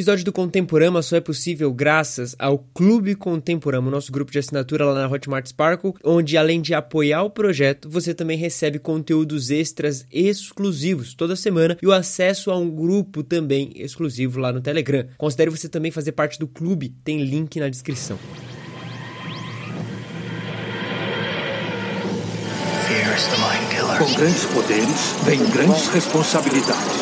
episódio do Contemporama só é possível graças ao Clube Contemporama, nosso grupo de assinatura lá na Hotmart Sparkle, onde além de apoiar o projeto, você também recebe conteúdos extras exclusivos toda semana e o acesso a um grupo também exclusivo lá no Telegram. Considere você também fazer parte do clube, tem link na descrição. Com grandes poderes, vem grandes responsabilidades.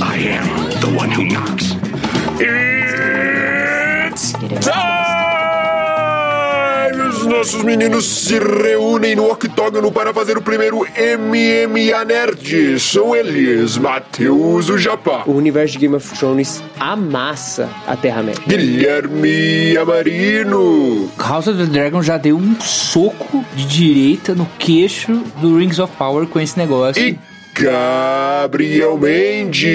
I am the one who knocks. It's time! Os nossos meninos se reúnem no octógono para fazer o primeiro MMA Nerd. São eles, Matheus o Japá, O universo de Game of Thrones amassa a Terra-média. Guilherme Amarino, House of the Dragon já deu um soco de direita no queixo do Rings of Power com esse negócio. e Gabriel Mendes.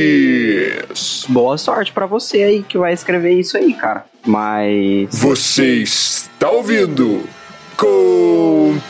Boa sorte pra você aí que vai escrever isso aí, cara. Mas. Você está ouvindo Contemporama.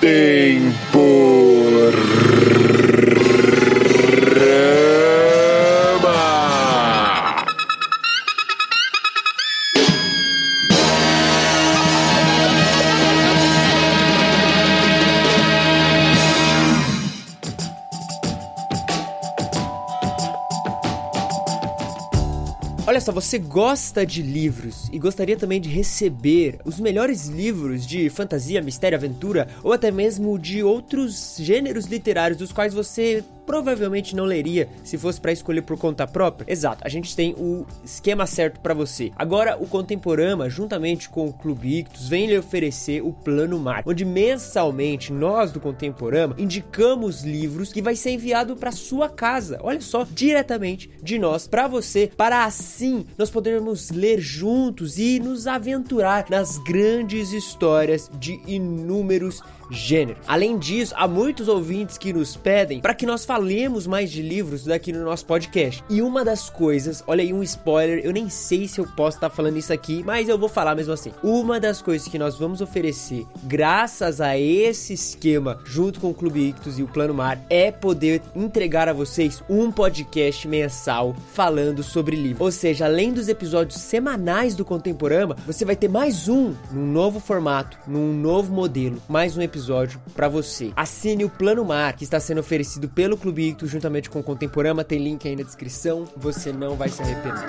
Só, você gosta de livros e gostaria também de receber os melhores livros de fantasia, mistério, aventura ou até mesmo de outros gêneros literários dos quais você provavelmente não leria se fosse para escolher por conta própria? Exato, a gente tem o esquema certo para você. Agora, o Contemporama, juntamente com o Clube Ictus, vem lhe oferecer o Plano Mar, onde mensalmente nós do Contemporama indicamos livros que vai ser enviado para sua casa. Olha só, diretamente de nós para você, para assim nós podermos ler juntos e nos aventurar nas grandes histórias de inúmeros Além disso, há muitos ouvintes que nos pedem para que nós falemos mais de livros daqui no nosso podcast. E uma das coisas, olha aí um spoiler, eu nem sei se eu posso estar falando isso aqui, mas eu vou falar mesmo assim. Uma das coisas que nós vamos oferecer, graças a esse esquema, junto com o Clube Ictus e o Plano Mar, é poder entregar a vocês um podcast mensal falando sobre livros. Ou seja, além dos episódios semanais do Contemporama, você vai ter mais um num novo formato, num novo modelo, mais um episódio para você. Assine o Plano Mar, que está sendo oferecido pelo Clube Ictus juntamente com o Contemporama, tem link aí na descrição, você não vai se arrepender.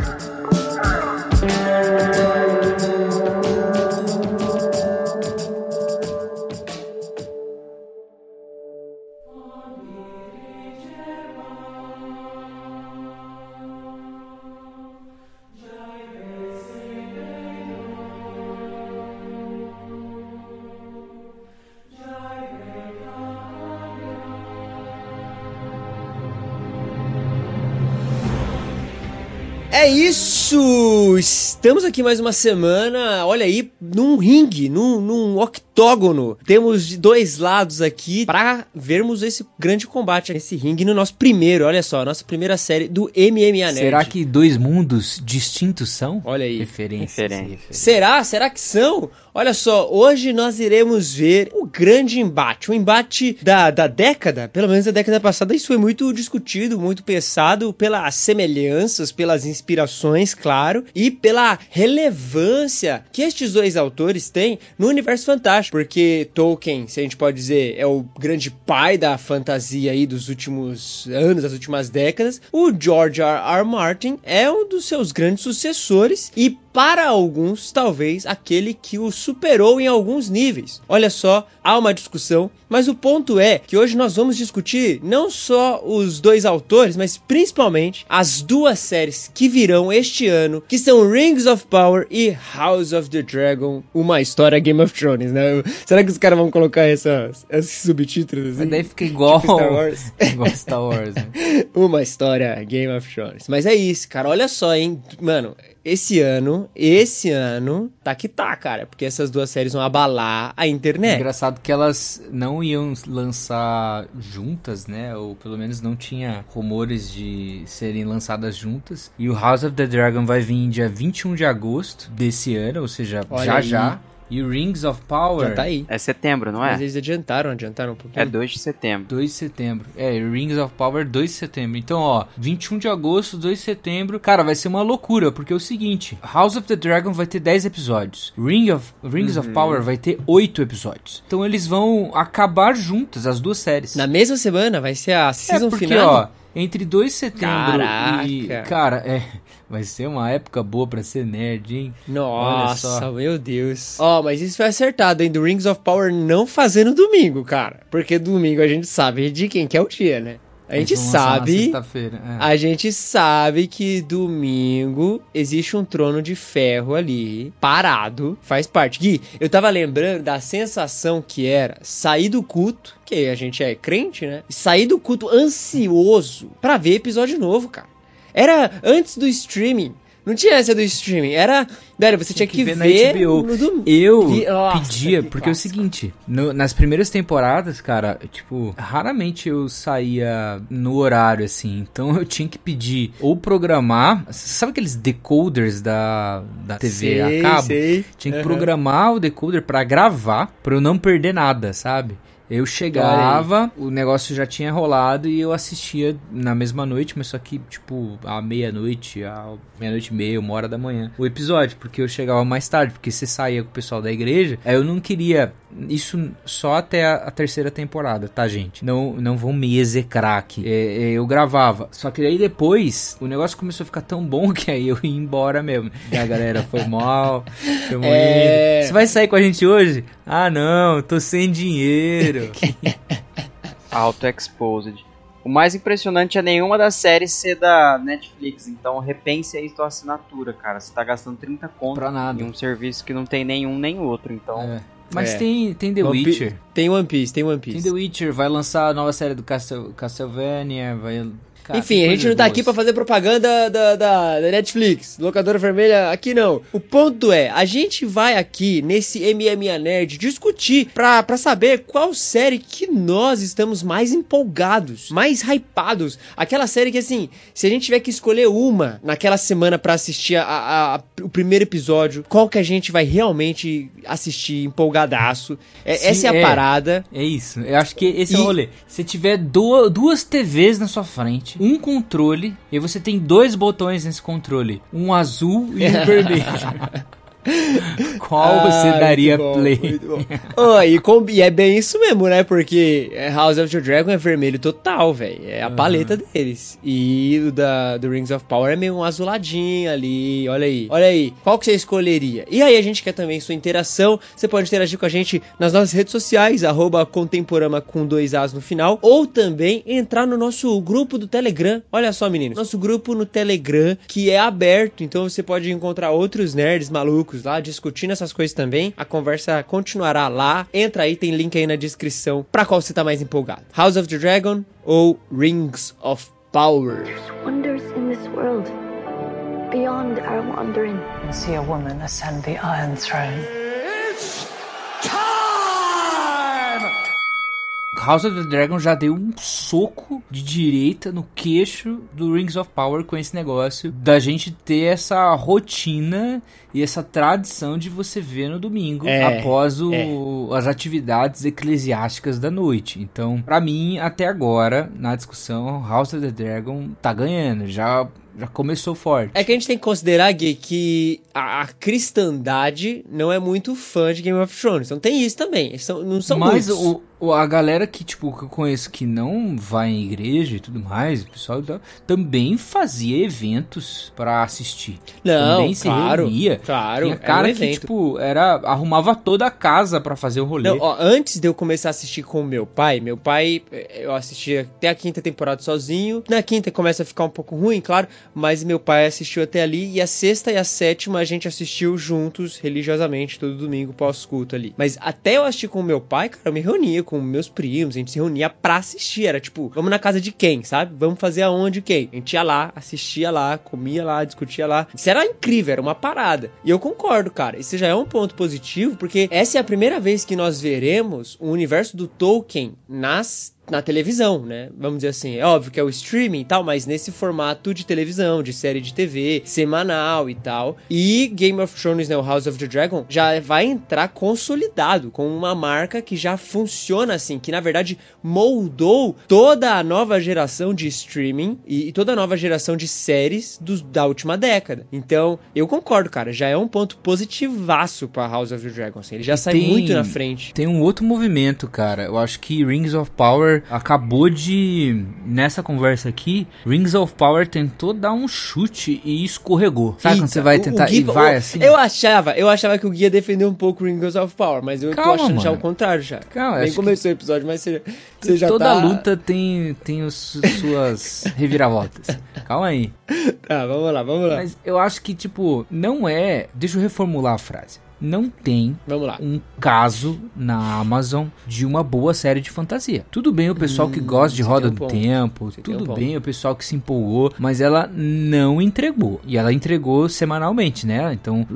É isso! Estamos aqui mais uma semana, olha aí, num ringue, num, num octógono. Temos de dois lados aqui para vermos esse grande combate, esse ringue no nosso primeiro, olha só, nossa primeira série do MMA Nerd. Será que dois mundos distintos são? Olha aí. Referências. Referência. referências. Será? Será que são? Olha só, hoje nós iremos ver o grande embate, o embate da, da década, pelo menos da década passada, isso foi muito discutido, muito pensado pelas semelhanças, pelas inspirações, claro, e pela relevância que estes dois autores têm no universo fantástico, porque Tolkien, se a gente pode dizer, é o grande pai da fantasia aí dos últimos anos, das últimas décadas, o George R. R. Martin é um dos seus grandes sucessores e para alguns, talvez aquele que o superou em alguns níveis. Olha só, há uma discussão, mas o ponto é que hoje nós vamos discutir não só os dois autores, mas principalmente as duas séries que virão este ano, que são Rings of Power e House of the Dragon, uma história Game of Thrones, né? Será que os caras vão colocar essas, esses subtítulos? Mas assim? daí fica igual, Tipo Star Wars. igual Star Wars. Né? Uma história Game of Thrones. Mas é isso, cara. Olha só, hein? Mano, esse ano, esse ano, tá que tá, cara. Porque essas duas séries vão abalar a internet. Engraçado que elas não iam lançar juntas, né? Ou pelo menos não tinha rumores de serem lançadas juntas. E o House of the Dragon vai vir dia 21 de agosto desse ano, ou seja, Olha já aí. já. E Rings of Power. Já tá aí. É setembro, não Mas é? eles adiantaram, adiantaram um pouquinho. É 2 de setembro. 2 de setembro. É, Rings of Power 2 de setembro. Então, ó, 21 de agosto, 2 de setembro. Cara, vai ser uma loucura, porque é o seguinte: House of the Dragon vai ter 10 episódios. Ring of, Rings of Power vai ter 8 episódios. Então eles vão acabar juntas, as duas séries. Na mesma semana vai ser a é season porque, final. ó, entre 2 de setembro e. Caraca. Cara, é. Vai ser uma época boa pra ser nerd, hein? Nossa, só. meu Deus. Ó, mas isso foi acertado, hein? Do Rings of Power não fazer no domingo, cara. Porque domingo a gente sabe de quem que é o dia, né? A gente sabe. é. A gente sabe que domingo existe um trono de ferro ali, parado, faz parte. Gui, eu tava lembrando da sensação que era sair do culto, que a gente é crente, né? Sair do culto ansioso pra ver episódio novo, cara. Era antes do streaming. Não tinha essa do streaming. Era. Velho, você tinha, que, ver, na HBO. no domingo. Eu Nossa, pedia, que porque é o clássico. seguinte, no- nas primeiras temporadas, cara, tipo, raramente eu saía no horário, assim, então eu tinha que pedir ou programar, sabe aqueles decoders da, da TV Sei, a cabo? sei. Tinha que Aham. programar o decoder pra gravar, pra eu não perder nada, sabe? Eu chegava, o negócio já tinha rolado e eu assistia na mesma noite, mas só que, tipo, à meia-noite, à meia-noite e meia, uma hora da manhã, o episódio, porque eu chegava mais tarde, porque você saía com o pessoal da igreja, aí eu não queria isso só até a, a terceira temporada, tá, gente? Não, não vão me execrar aqui. É, é, eu gravava, só que aí depois o negócio começou a ficar tão bom que aí eu ia embora mesmo. E a galera foi mal, tamo É. Você vai sair com a gente hoje? Ah, não, tô sem dinheiro. Auto-exposed. O mais impressionante é nenhuma das séries ser da Netflix, então repense aí sua assinatura, cara. Você tá gastando 30 conto pra nada. em um serviço que não tem nenhum nem outro, então... É. Mas É. tem, tem The One Pi- Witcher. Tem One Piece, tem One Piece. Tem The Witcher, vai lançar a nova série do Castle, Castlevania, vai... Cara, Enfim, a gente não tá aqui pra fazer propaganda da, da, da Netflix, locadora vermelha, aqui não. O ponto é, a gente vai aqui nesse MMA Nerd discutir pra, pra saber qual série que nós estamos mais empolgados, mais hypados. Aquela série que, assim, se a gente tiver que escolher uma naquela semana pra assistir a- a- a- o primeiro episódio, qual que a gente vai realmente assistir empolgadaço. É, Sim, essa é a é. parada. É isso, eu acho que esse é o E- rolê. Se tiver du- duas TVs na sua frente, um controle, e você tem dois botões nesse controle, um azul e um vermelho. Qual você Ah, daria muito bom, play? Ó, e, com- e é bem isso mesmo, né? Porque House of the Dragon é vermelho total, velho. É a Aham. paleta deles. E o da do Rings of Power é meio um azuladinho ali. Olha aí. Olha aí. Qual que você escolheria? E aí a gente quer também sua interação. Você pode interagir com a gente nas nossas redes sociais, arroba Contemporama com dois As no final. Ou também entrar no nosso grupo do Telegram. Olha só, meninos. Nosso grupo no Telegram, que é aberto. Então você pode encontrar outros nerds malucos lá discutindo essas coisas também. A conversa continuará lá. Entra aí, tem link aí na descrição pra qual você tá mais empolgado. House of the Dragon ou Rings of Power? wonders in this world beyond our wandering. and see a woman ascend the Iron Throne. House of the Dragon já deu um soco de direita no queixo do Rings of Power com esse negócio da gente ter essa rotina e essa tradição de você ver no domingo É, após o- as atividades eclesiásticas da noite. Então, pra mim, até agora, na discussão, House of the Dragon tá ganhando, já, já começou forte. É que a gente tem que considerar, Gui, que a, a cristandade não é muito fã de Game of Thrones. Então tem isso também. São, não são Mas muitos. o- a galera que, tipo, que eu conheço que não vai em igreja e tudo mais, o pessoal também fazia eventos pra assistir. Não, também se claro, reunia. claro, Tinha era cara um que, evento. tipo, era, arrumava toda a casa pra fazer o rolê. Não, ó, antes de eu começar a assistir com o meu pai, meu pai, eh, eu assistia até a quinta temporada sozinho. Na quinta começa a ficar um pouco ruim, claro, mas meu pai assistiu até ali. E a sexta e a sétima a gente assistiu juntos, religiosamente, todo domingo pós-culto ali. Mas até eu assistir com o meu pai, cara, eu me reunia com meus primos, a gente se reunia pra assistir. Era tipo, vamos na casa de quem, sabe? Vamos fazer aonde quem? A gente ia lá, assistia lá, comia lá, discutia lá. Isso era incrível, era uma parada. E eu concordo, cara. Isso já é um ponto positivo, porque essa é a primeira vez que nós veremos o universo do Tolkien nas na televisão, né? Vamos dizer assim, é óbvio que é o streaming e tal, mas nesse formato de televisão, de série de TV, semanal e tal. E Game of Thrones, né, o House of the Dragon, já vai entrar consolidado com uma marca que já funciona assim, que na verdade moldou toda a nova geração de streaming e, e toda a nova geração de séries do, da última década. Então, eu concordo, cara, já é um ponto positivaço para House of the Dragon, assim, ele já sai Tem- muito na frente. Tem um outro movimento, cara. Eu acho que Rings of Power acabou de. Nessa conversa aqui, Rings of Power tentou dar um chute e escorregou. Sabe quando Eita, você vai tentar Gui- e vai o- assim? Eu achava, eu achava que o Guia defendeu um pouco Rings of Power, mas eu Calma, tô achando já mano. o contrário já. Calma, Nem começou o episódio, mas você, você já Toda tá... luta tem, tem os, suas reviravoltas. Calma aí. Tá, vamos lá, vamos lá. Mas eu acho que, tipo, não é. Deixa eu reformular a frase. Não tem um caso na Amazon de uma boa série de fantasia. Tudo bem o pessoal que gosta de Roda um do ponto. Tempo, Você um tudo ponto. bem o pessoal que se empolgou, mas ela não entregou. E ela entregou semanalmente, né? Então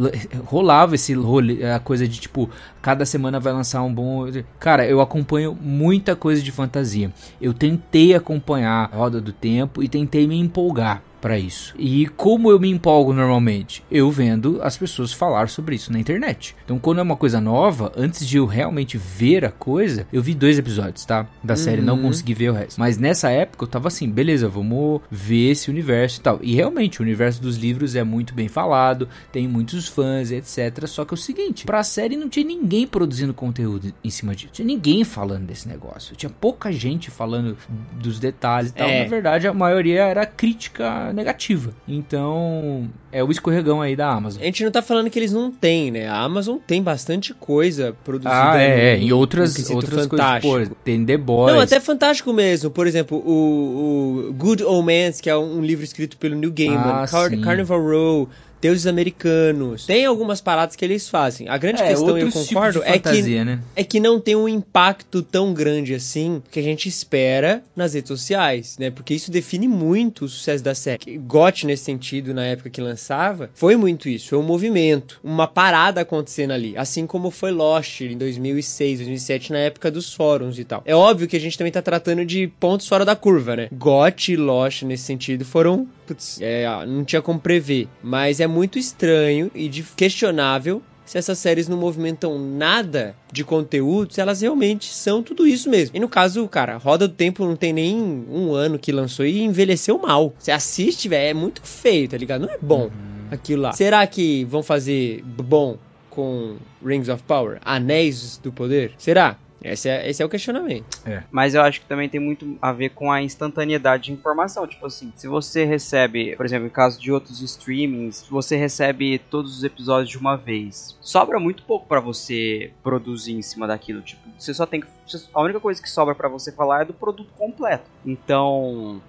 rolava esse rolê, a coisa de tipo, cada semana vai lançar um bom. Cara, eu acompanho muita coisa de fantasia. Eu tentei acompanhar Roda do Tempo e tentei me empolgar pra isso. E como eu me empolgo normalmente? Eu vendo as pessoas falar sobre isso na internet. Então, quando é uma coisa nova, antes de eu realmente ver a coisa, eu vi dois episódios, tá? Da série, não consegui ver o resto. Mas nessa época eu tava assim, beleza, vamos ver esse universo e tal. E realmente, o universo dos livros é muito bem falado, tem muitos fãs, etc. Só que é o seguinte, pra série não tinha ninguém produzindo conteúdo em cima disso. Tinha ninguém falando desse negócio. Tinha pouca gente falando dos detalhes e tal. É. Na verdade, a maioria era crítica negativa. Então, é o escorregão aí da Amazon. A gente não tá falando que eles não têm, né? A Amazon tem bastante coisa produzida. Ah, é, é. no- E outras, outras fantástico. coisas. Pô, tem The Boys. Não, até fantástico mesmo. Por exemplo, o, o Good Omens, que é um livro escrito pelo Neil Gaiman, Ah, Car- sim. Carnival Row, Deuses Americanos. Tem algumas paradas que eles fazem. A grande é, questão, eu tipos concordo, de é que fantasia, né? é que não tem um impacto tão grande assim que a gente espera nas redes sociais, né? Porque isso define muito o sucesso da série. GOT, nesse sentido, na época que lançava, foi muito isso. Foi um movimento, uma parada acontecendo ali. Assim como foi Lost em 2006, 2007, na época dos fóruns e tal. É óbvio que a gente também tá tratando de pontos fora da curva, né? GOT e Lost, nesse sentido, foram... Putz, é, não tinha como prever. Mas é muito estranho e questionável se essas séries não movimentam nada de conteúdo, se elas realmente são tudo isso mesmo. E no caso, cara, Roda do Tempo não tem nem um ano que lançou e envelheceu mal. Você assiste, velho, é muito feio, tá ligado? Não é bom aquilo lá. Será que vão fazer bom com Rings of Power? Anéis do Poder? Será? Esse é, esse é o questionamento. Mas eu acho que também tem muito a ver com a instantaneidade de informação. Tipo assim, se você recebe, por exemplo, em caso de outros streamings, você recebe todos os episódios de uma vez. Sobra muito pouco pra você produzir em cima daquilo. Tipo, você só tem que. A única coisa que sobra pra você falar é do produto completo. Então.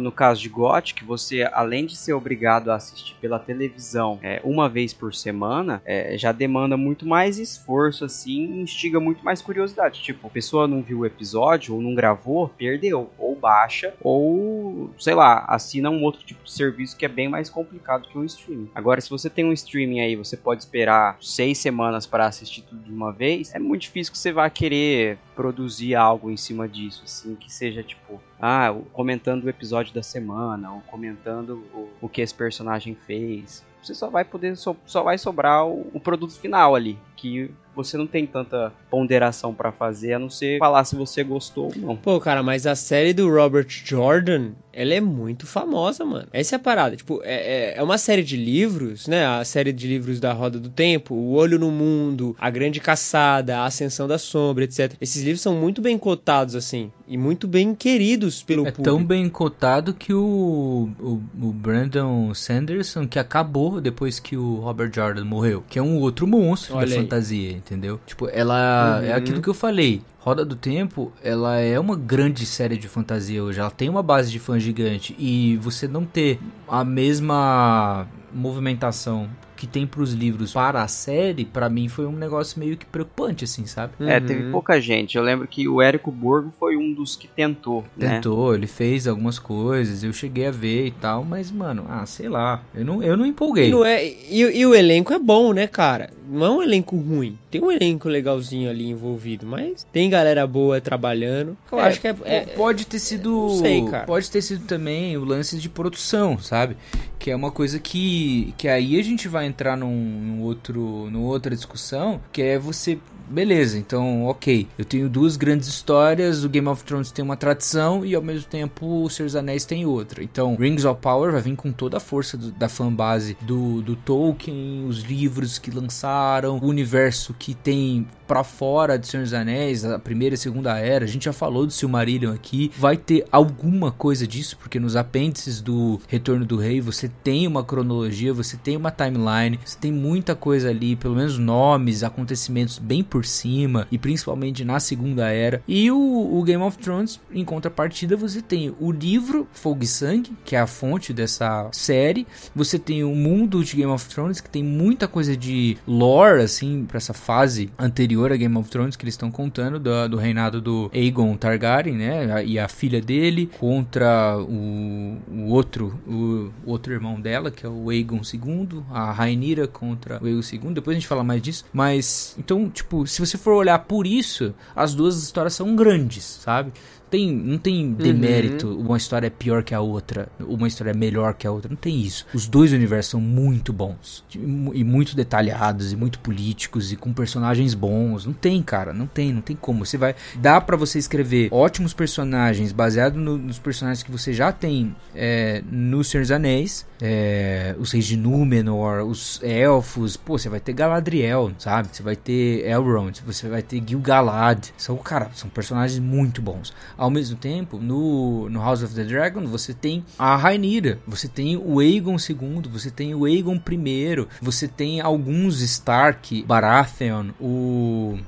No caso de GOT, que você, além de ser obrigado a assistir pela televisão é, uma vez por semana, é, já demanda muito mais esforço, assim, instiga muito mais curiosidade. Tipo, a pessoa não viu o episódio ou não gravou, perdeu. Ou baixa, ou, sei lá, assina um outro tipo de serviço que é bem mais complicado que um streaming. Agora, se você tem um streaming aí, você pode esperar seis semanas para assistir tudo de uma vez, é muito difícil que você vá querer produzir algo em cima disso, assim, que seja tipo, ah, comentando o episódio da semana, ou comentando o, o que esse personagem fez. Você só vai poder, so- só vai sobrar o, o produto final ali, que você não tem tanta ponderação pra fazer, a não ser falar se você gostou ou não. Pô, cara, mas a série do Robert Jordan, ela é muito famosa, mano. Essa é a parada. Tipo, é, é- é uma série de livros, né? A série de livros da Roda do Tempo, O Olho no Mundo, A Grande Caçada, A Ascensão da Sombra, etc. Esses livros são muito bem cotados, assim, e muito bem queridos pelo É público. tão bem cotado que o, o, o Brandon Sanderson, que acabou depois que o Robert Jordan morreu, que é um outro monstro Olha da aí. fantasia, entendeu? Tipo, ela é Uhum. aquilo que eu falei. Roda do Tempo, ela é uma grande série de fantasia hoje. Ela tem uma base de fã gigante. E você não ter a mesma movimentação que tem pros livros para a série, para mim foi um negócio meio que preocupante, assim, sabe? É, teve pouca gente. Eu lembro que o Érico Borgo foi um dos que tentou, né? Tentou, ele fez algumas coisas, eu cheguei a ver e tal, mas, mano, ah, sei lá, eu não, eu não empolguei. E, não é, e, e o elenco é bom, né, cara? Não é um elenco ruim. Tem um elenco legalzinho ali envolvido, mas tem galera boa trabalhando. Eu acho que é, é- pode ter sido, sei, cara. pode ter sido também o lance de produção, sabe? Que é uma coisa que, que aí a gente vai entrar num, num outro, numa outra discussão, que é você Beleza, então, ok. Eu tenho duas grandes histórias. O Game of Thrones tem uma tradição e ao mesmo tempo o Senhor dos Anéis tem outra. Então, Rings of Power vai vir com toda a força do- da fanbase do, do Tolkien, os livros que lançaram, o universo que tem pra fora de Senhor dos Anéis, a primeira e segunda era. A gente já falou do Silmarillion aqui. Vai ter alguma coisa disso, porque nos apêndices do Retorno do Rei você tem uma cronologia, você tem uma timeline, você tem muita coisa ali, pelo menos nomes, acontecimentos bem por cima, e principalmente na segunda era. E o, o Game of Thrones, em contrapartida, você tem o livro Fogo e Sangue, que é a fonte dessa série. Você tem o mundo de Game of Thrones, que tem muita coisa de lore, assim, pra essa fase anterior a Game of Thrones, que eles estão contando, do, do reinado do Aegon Targaryen, né? E a filha dele contra o, o outro, o, o outro irmão dela, que é o Aegon II, a Rhaenyra contra o Aegon II. Depois a gente fala mais disso. Mas, então, tipo, se você for olhar por isso, as duas histórias são grandes, sabe? Tem, não tem demérito, uma história é pior que a outra, uma história é melhor que a outra, não tem isso. Os dois universos são muito bons, e mu- muito detalhados, e muito políticos, e com personagens bons. Não tem, cara, não tem, não tem como. Você vai. Dá pra você escrever ótimos personagens baseado no- nos personagens que você já tem é, no Senhor dos Anéis, é, os reis de Númenor, os elfos, pô, você vai ter Galadriel, sabe? Você vai ter Elrond, você vai ter Gil-galad. São, cara, são personagens muito bons. Ao mesmo tempo, no, no House of the Dragon, você tem a Rhaenyra, você tem o Aegon II, você tem o Aegon I, você tem alguns Stark, Baratheon, o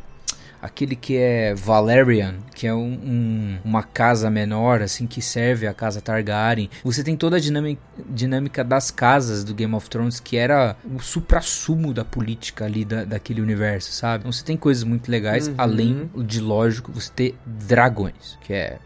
aquele que é Valerian, que é um, um- uma casa menor, assim, que serve a casa Targaryen. Você tem toda a dinâmica, dinâmica das casas do Game of Thrones, que era o supra-sumo da política ali da, daquele universo, sabe? Então você tem coisas muito legais, além de, lógico, você ter dragões, que é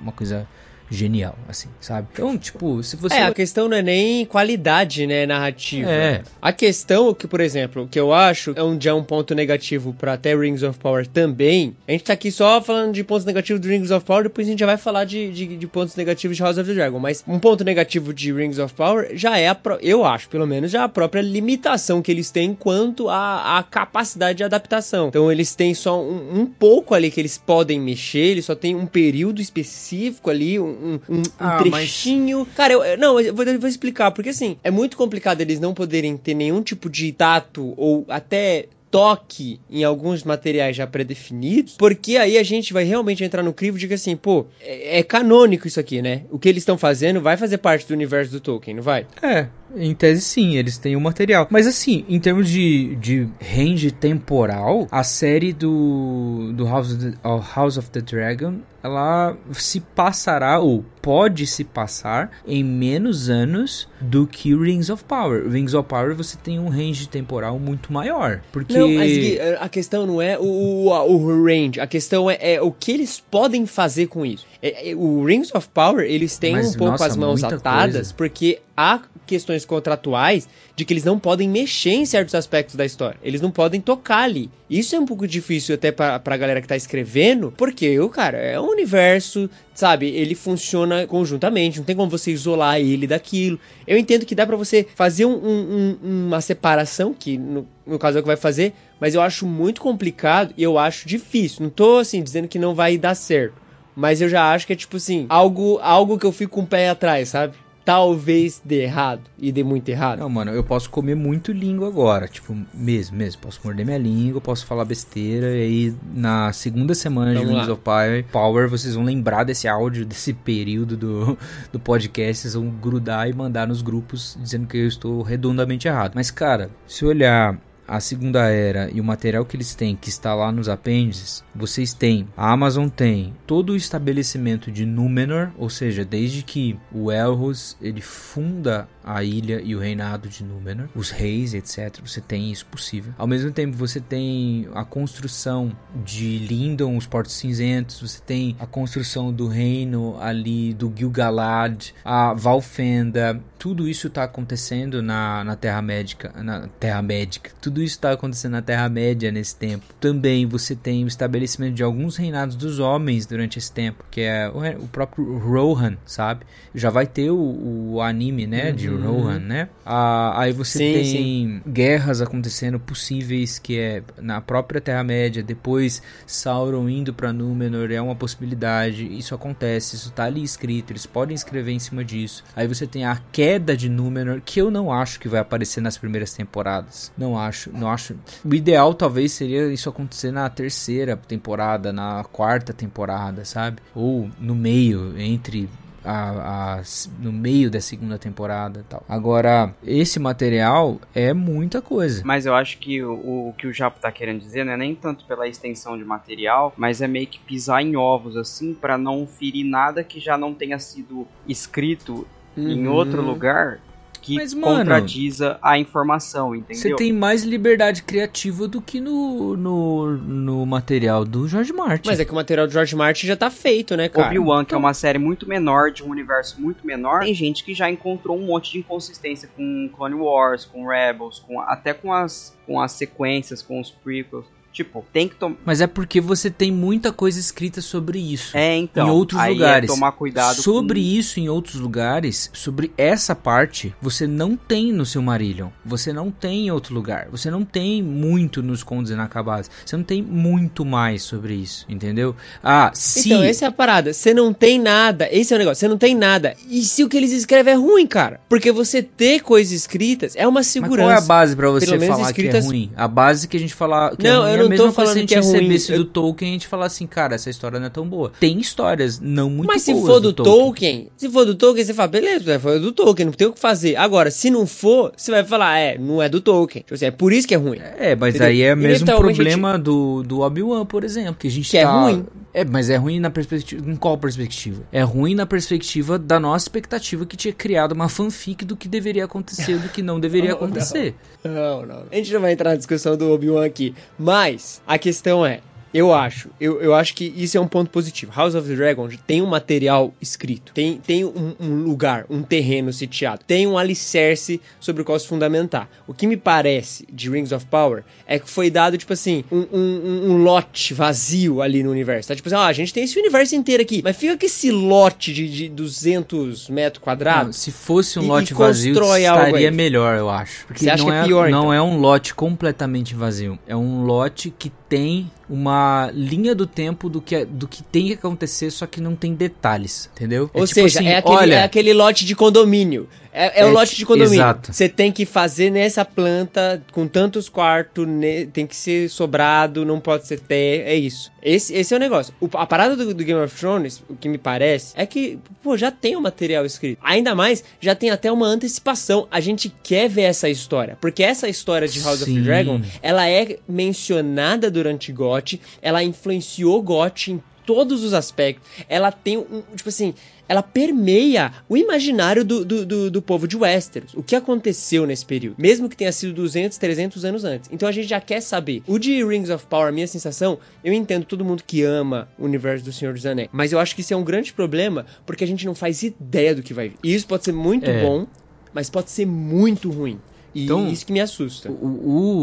uma coisa genial, assim, sabe? Então, tipo, se você... É, a questão não é nem qualidade, né, narrativa. É. A questão que, por exemplo, que eu acho é um, já é um ponto negativo pra até Rings of Power também. A gente tá aqui só falando de pontos negativos do Rings of Power, depois a gente já vai falar de, de, de pontos negativos de House of the Dragon. Mas um ponto negativo de Rings of Power já é, a pró- eu acho, pelo menos, já a própria limitação que eles têm quanto à, à capacidade de adaptação. Então eles têm só um, um pouco ali que eles podem mexer, eles só tem um período específico ali, um, um, um Ah, mas- trechinho. Cara, eu, eu- não, eu vou, eu vou explicar, porque assim, é muito complicado eles não poderem ter nenhum tipo de tato ou até toque em alguns materiais já pré-definidos, porque aí a gente vai realmente entrar no crivo de que assim, pô, é, é canônico isso aqui, né? O que eles estão fazendo vai fazer parte do universo do Tolkien, não vai? É, em tese sim, eles têm o material. Mas assim, em termos de, de range temporal, a série do, do House, of the, uh, House of the Dragon, ela se passará, ou pode se passar, em menos anos do que Rings of Power. Rings of Power você tem um range temporal muito maior. Porque... Não, mas Gui, a questão não é o, o, o range, a questão é, é o que eles podem fazer com isso. É- é- o Rings of Power, eles têm Mas, um pouco nossa, as mãos atadas, coisa. porque há questões contratuais de que eles não podem mexer em certos aspectos da história. Eles não podem tocar ali. Isso é um pouco difícil até pra, pra galera que tá escrevendo, porque o cara é um universo, sabe? Ele funciona conjuntamente, não tem como você isolar ele daquilo. Eu entendo que dá pra você fazer um- um- uma separação, que no, no caso é o que vai fazer, mas eu acho muito complicado e eu acho difícil. Não tô assim dizendo que não vai dar certo, mas eu já acho que é tipo assim, algo, algo que eu fico com o pé atrás, sabe? Talvez dê errado e dê muito errado. Não, mano, eu posso comer muito língua agora, tipo, mesmo, mesmo. Posso morder minha língua, posso falar besteira, e aí na segunda semana de Vamos Rings lá. of Power, Power, vocês vão lembrar desse áudio, desse período do, do podcast, vocês vão grudar e mandar nos grupos dizendo que eu estou redondamente errado. Mas, cara, se olhar a Segunda Era e o material que eles têm, que está lá nos apêndices, vocês têm, a Amazon tem. Todo o estabelecimento de Númenor, ou seja, desde que o Elros ele funda a ilha e o reinado de Númenor, os reis, etc. Você tem isso possível. Ao mesmo tempo, você tem a construção de Lindon, os Portos Cinzentos, você tem a construção do reino ali do Gil-galad, a Valfenda, tudo isso está acontecendo na, na Terra Médica, na Terra Médica. Tudo isso está acontecendo na Terra Média nesse tempo. Também você tem o estabelecimento de alguns reinados dos homens durante esse tempo, que é o, o próprio Rohan, sabe? Já vai ter o, o anime, né, de Rohan, né? Ah, aí você Sim, tem sim. guerras acontecendo possíveis, que é na própria Terra-média, depois Sauron indo pra Númenor, é uma possibilidade, isso acontece, isso tá ali escrito, eles podem escrever em cima disso. Aí você tem a queda de Númenor, que eu não acho que vai aparecer nas primeiras temporadas. Não acho, não acho. O ideal talvez seria isso acontecer na terceira temporada, na quarta temporada, sabe? Ou no meio, entre a, a- no meio da segunda temporada e tal. Agora, esse material é muita coisa. Mas eu acho que o, o que o Japo tá querendo dizer não é nem tanto pela extensão de material, mas é meio que pisar em ovos, assim, pra não ferir nada que já não tenha sido escrito em Uhum. outro lugar que Mas, mano, contradiza a informação, entendeu? Você tem mais liberdade criativa do que no, no, no material do George Martin. Mas é que o material do George Martin já tá feito, né, cara? Obi-Wan, que é uma série muito menor, de um universo muito menor, tem gente que já encontrou um monte de inconsistência com Clone Wars, com Rebels, com até com as, com as sequências, com os prequels. Tipo, tem que tomar. Mas é porque você tem muita coisa escrita sobre isso. É, então. em outros aí lugares. É tomar cuidado sobre com... isso em outros lugares, sobre essa parte, você não tem no seu Marillion. Você não tem em outro lugar. Você não tem muito nos Contos Inacabados. Você não tem muito mais sobre isso, entendeu? Ah, se Então, essa é a parada. Você não tem nada. Esse é o negócio. Você não tem nada. E se o que eles escrevem é ruim, cara? Porque você ter coisas escritas é uma Mas segurança. qual é a base pra você falar que é escritas- ruim? A base que a gente falar que Não, é ruim eu é não a mesma tô coisa se a gente que é ruim. recebesse Eu- do Tolkien e a gente falar assim, cara, essa história não é tão boa. Tem histórias não muito Mas se boas for do Tolkien. se for do Tolkien, você fala, beleza, foi do Tolkien, não tem o que fazer. Agora, se não for, você vai falar, é, não é do Tolkien. Tipo assim, é por isso que é ruim. É, mas Entendeu? aí é o mesmo problema do, do Obi-Wan, por exemplo, que a gente Que é tá... ruim. É, mas é ruim na perspectiva... Em qual perspectiva? É ruim na perspectiva da nossa expectativa que tinha criado uma fanfic do que deveria acontecer, do que não deveria Não, não. acontecer. Não, não. A gente não vai entrar na discussão do Obi-Wan aqui. Mas a questão é. Eu acho, eu, eu acho que isso é um ponto positivo. House of the Dragon tem um material escrito, tem, tem um, um lugar, um terreno sitiado, tem um alicerce sobre o qual se fundamentar. O que me parece de Rings of Power é que foi dado, tipo assim, um, um, um- lote vazio ali no universo. Tá? Tipo assim, ó, a gente tem esse universo inteiro aqui, mas fica com esse lote de, de 200 metros Não, quadrados. se fosse um E- lote e vazio, estaria melhor, eu acho. Porque Você acha não que é pior, Não então? é um lote completamente vazio. É um lote que tem uma linha do tempo do que, do que tem que acontecer, só que não tem detalhes, entendeu? Ou é tipo seja, assim, é, aquele, olha, é aquele lote de condomínio. É, é o É lote de condomínio. exato. Você tem que fazer nessa planta com tantos quartos, ne- tem que ser sobrado, não pode ser terra. É isso. Esse, esse é o negócio. O- a parada do, do Game of Thrones, o que me parece, é que, pô, já tem o material escrito. Ainda mais, já tem até uma antecipação. A gente quer ver essa história. Porque essa história de House of Sim. the Dragon, ela é mencionada durante GOT, ela influenciou GOT em todos os aspectos. Ela tem um, tipo assim, ela permeia o imaginário do, do, do, do povo de Westeros. O que aconteceu nesse período? Mesmo que tenha sido 200, 300 anos antes. Então a gente já quer saber. O de Rings of Power, a minha sensação, eu entendo todo mundo que ama o universo do Senhor dos Anéis. Mas eu acho que isso é um grande problema, porque a gente não faz ideia do que vai vir. E isso pode ser muito É. bom, mas pode ser muito ruim. E Então, isso que me assusta. O,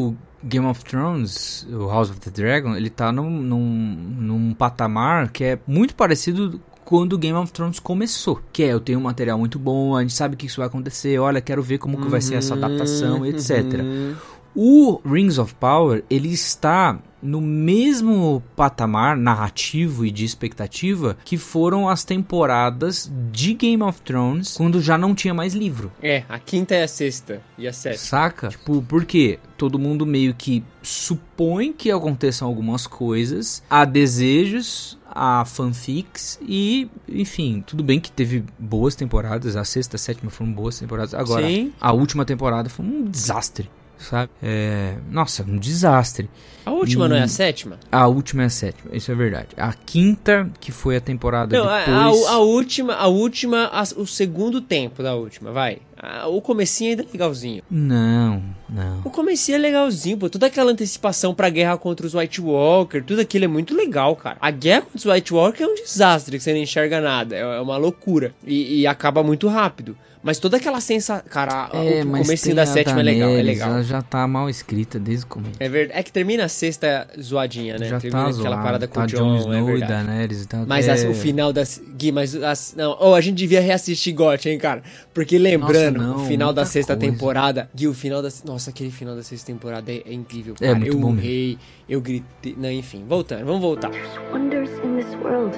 o Game of Thrones, o House of the Dragon, ele tá num, num, num patamar que é muito parecido quando o Game of Thrones começou. Que é, eu tenho um material muito bom, a gente sabe que isso vai acontecer, olha, quero ver como que vai ser essa adaptação, etc. Uhum. O Rings of Power, ele está no mesmo patamar narrativo e de expectativa que foram as temporadas de Game of Thrones quando já não tinha mais livro. É, a quinta é a sexta e a sétima. Saca? Tipo, porque todo mundo meio que supõe que aconteçam algumas coisas, há desejos, há fanfics e, enfim, tudo bem que teve boas temporadas, a sexta, a sétima foram boas temporadas. Agora, Sim. a última temporada foi um desastre. Sabe? É, nossa, um desastre. A última E- não é a sétima? A última é a sétima, isso é verdade. A quinta, que foi a temporada Não, a, depois... a- a última, a última, a- o segundo tempo da última, vai. A- o comecinho ainda é legalzinho. Não, não. O comecinho é legalzinho, pô. Toda aquela antecipação pra guerra contra os White Walker, tudo aquilo é muito legal, cara. A guerra contra os White Walker é um desastre, que você não enxerga nada. É, é uma loucura. E, e acaba muito rápido. Mas toda aquela sensação. Cara, É, o tem da a sétima é legal, é Daenerys, legal. Ela já tá mal escrita desde o começo. É verdade. É que termina a sexta zoadinha, né? já termina tá aquela zoado, parada com tá o Jon John, é Snow e. Daenerys e tal. Mas é... as- o final das. Gui, mas as. Não, oh, a gente devia reassistir GOT, hein, cara? Porque lembrando, Nossa, não, o final da sexta coisa. temporada. Gui, o final da. Nossa, aquele final da sexta temporada é, é incrível, É cara. muito eu bom urrei, eu gritei. Não, enfim, voltando, vamos voltar. Wonders in this world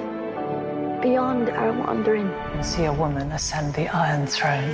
beyond our wandering. and see a woman ascend the Iron Throne.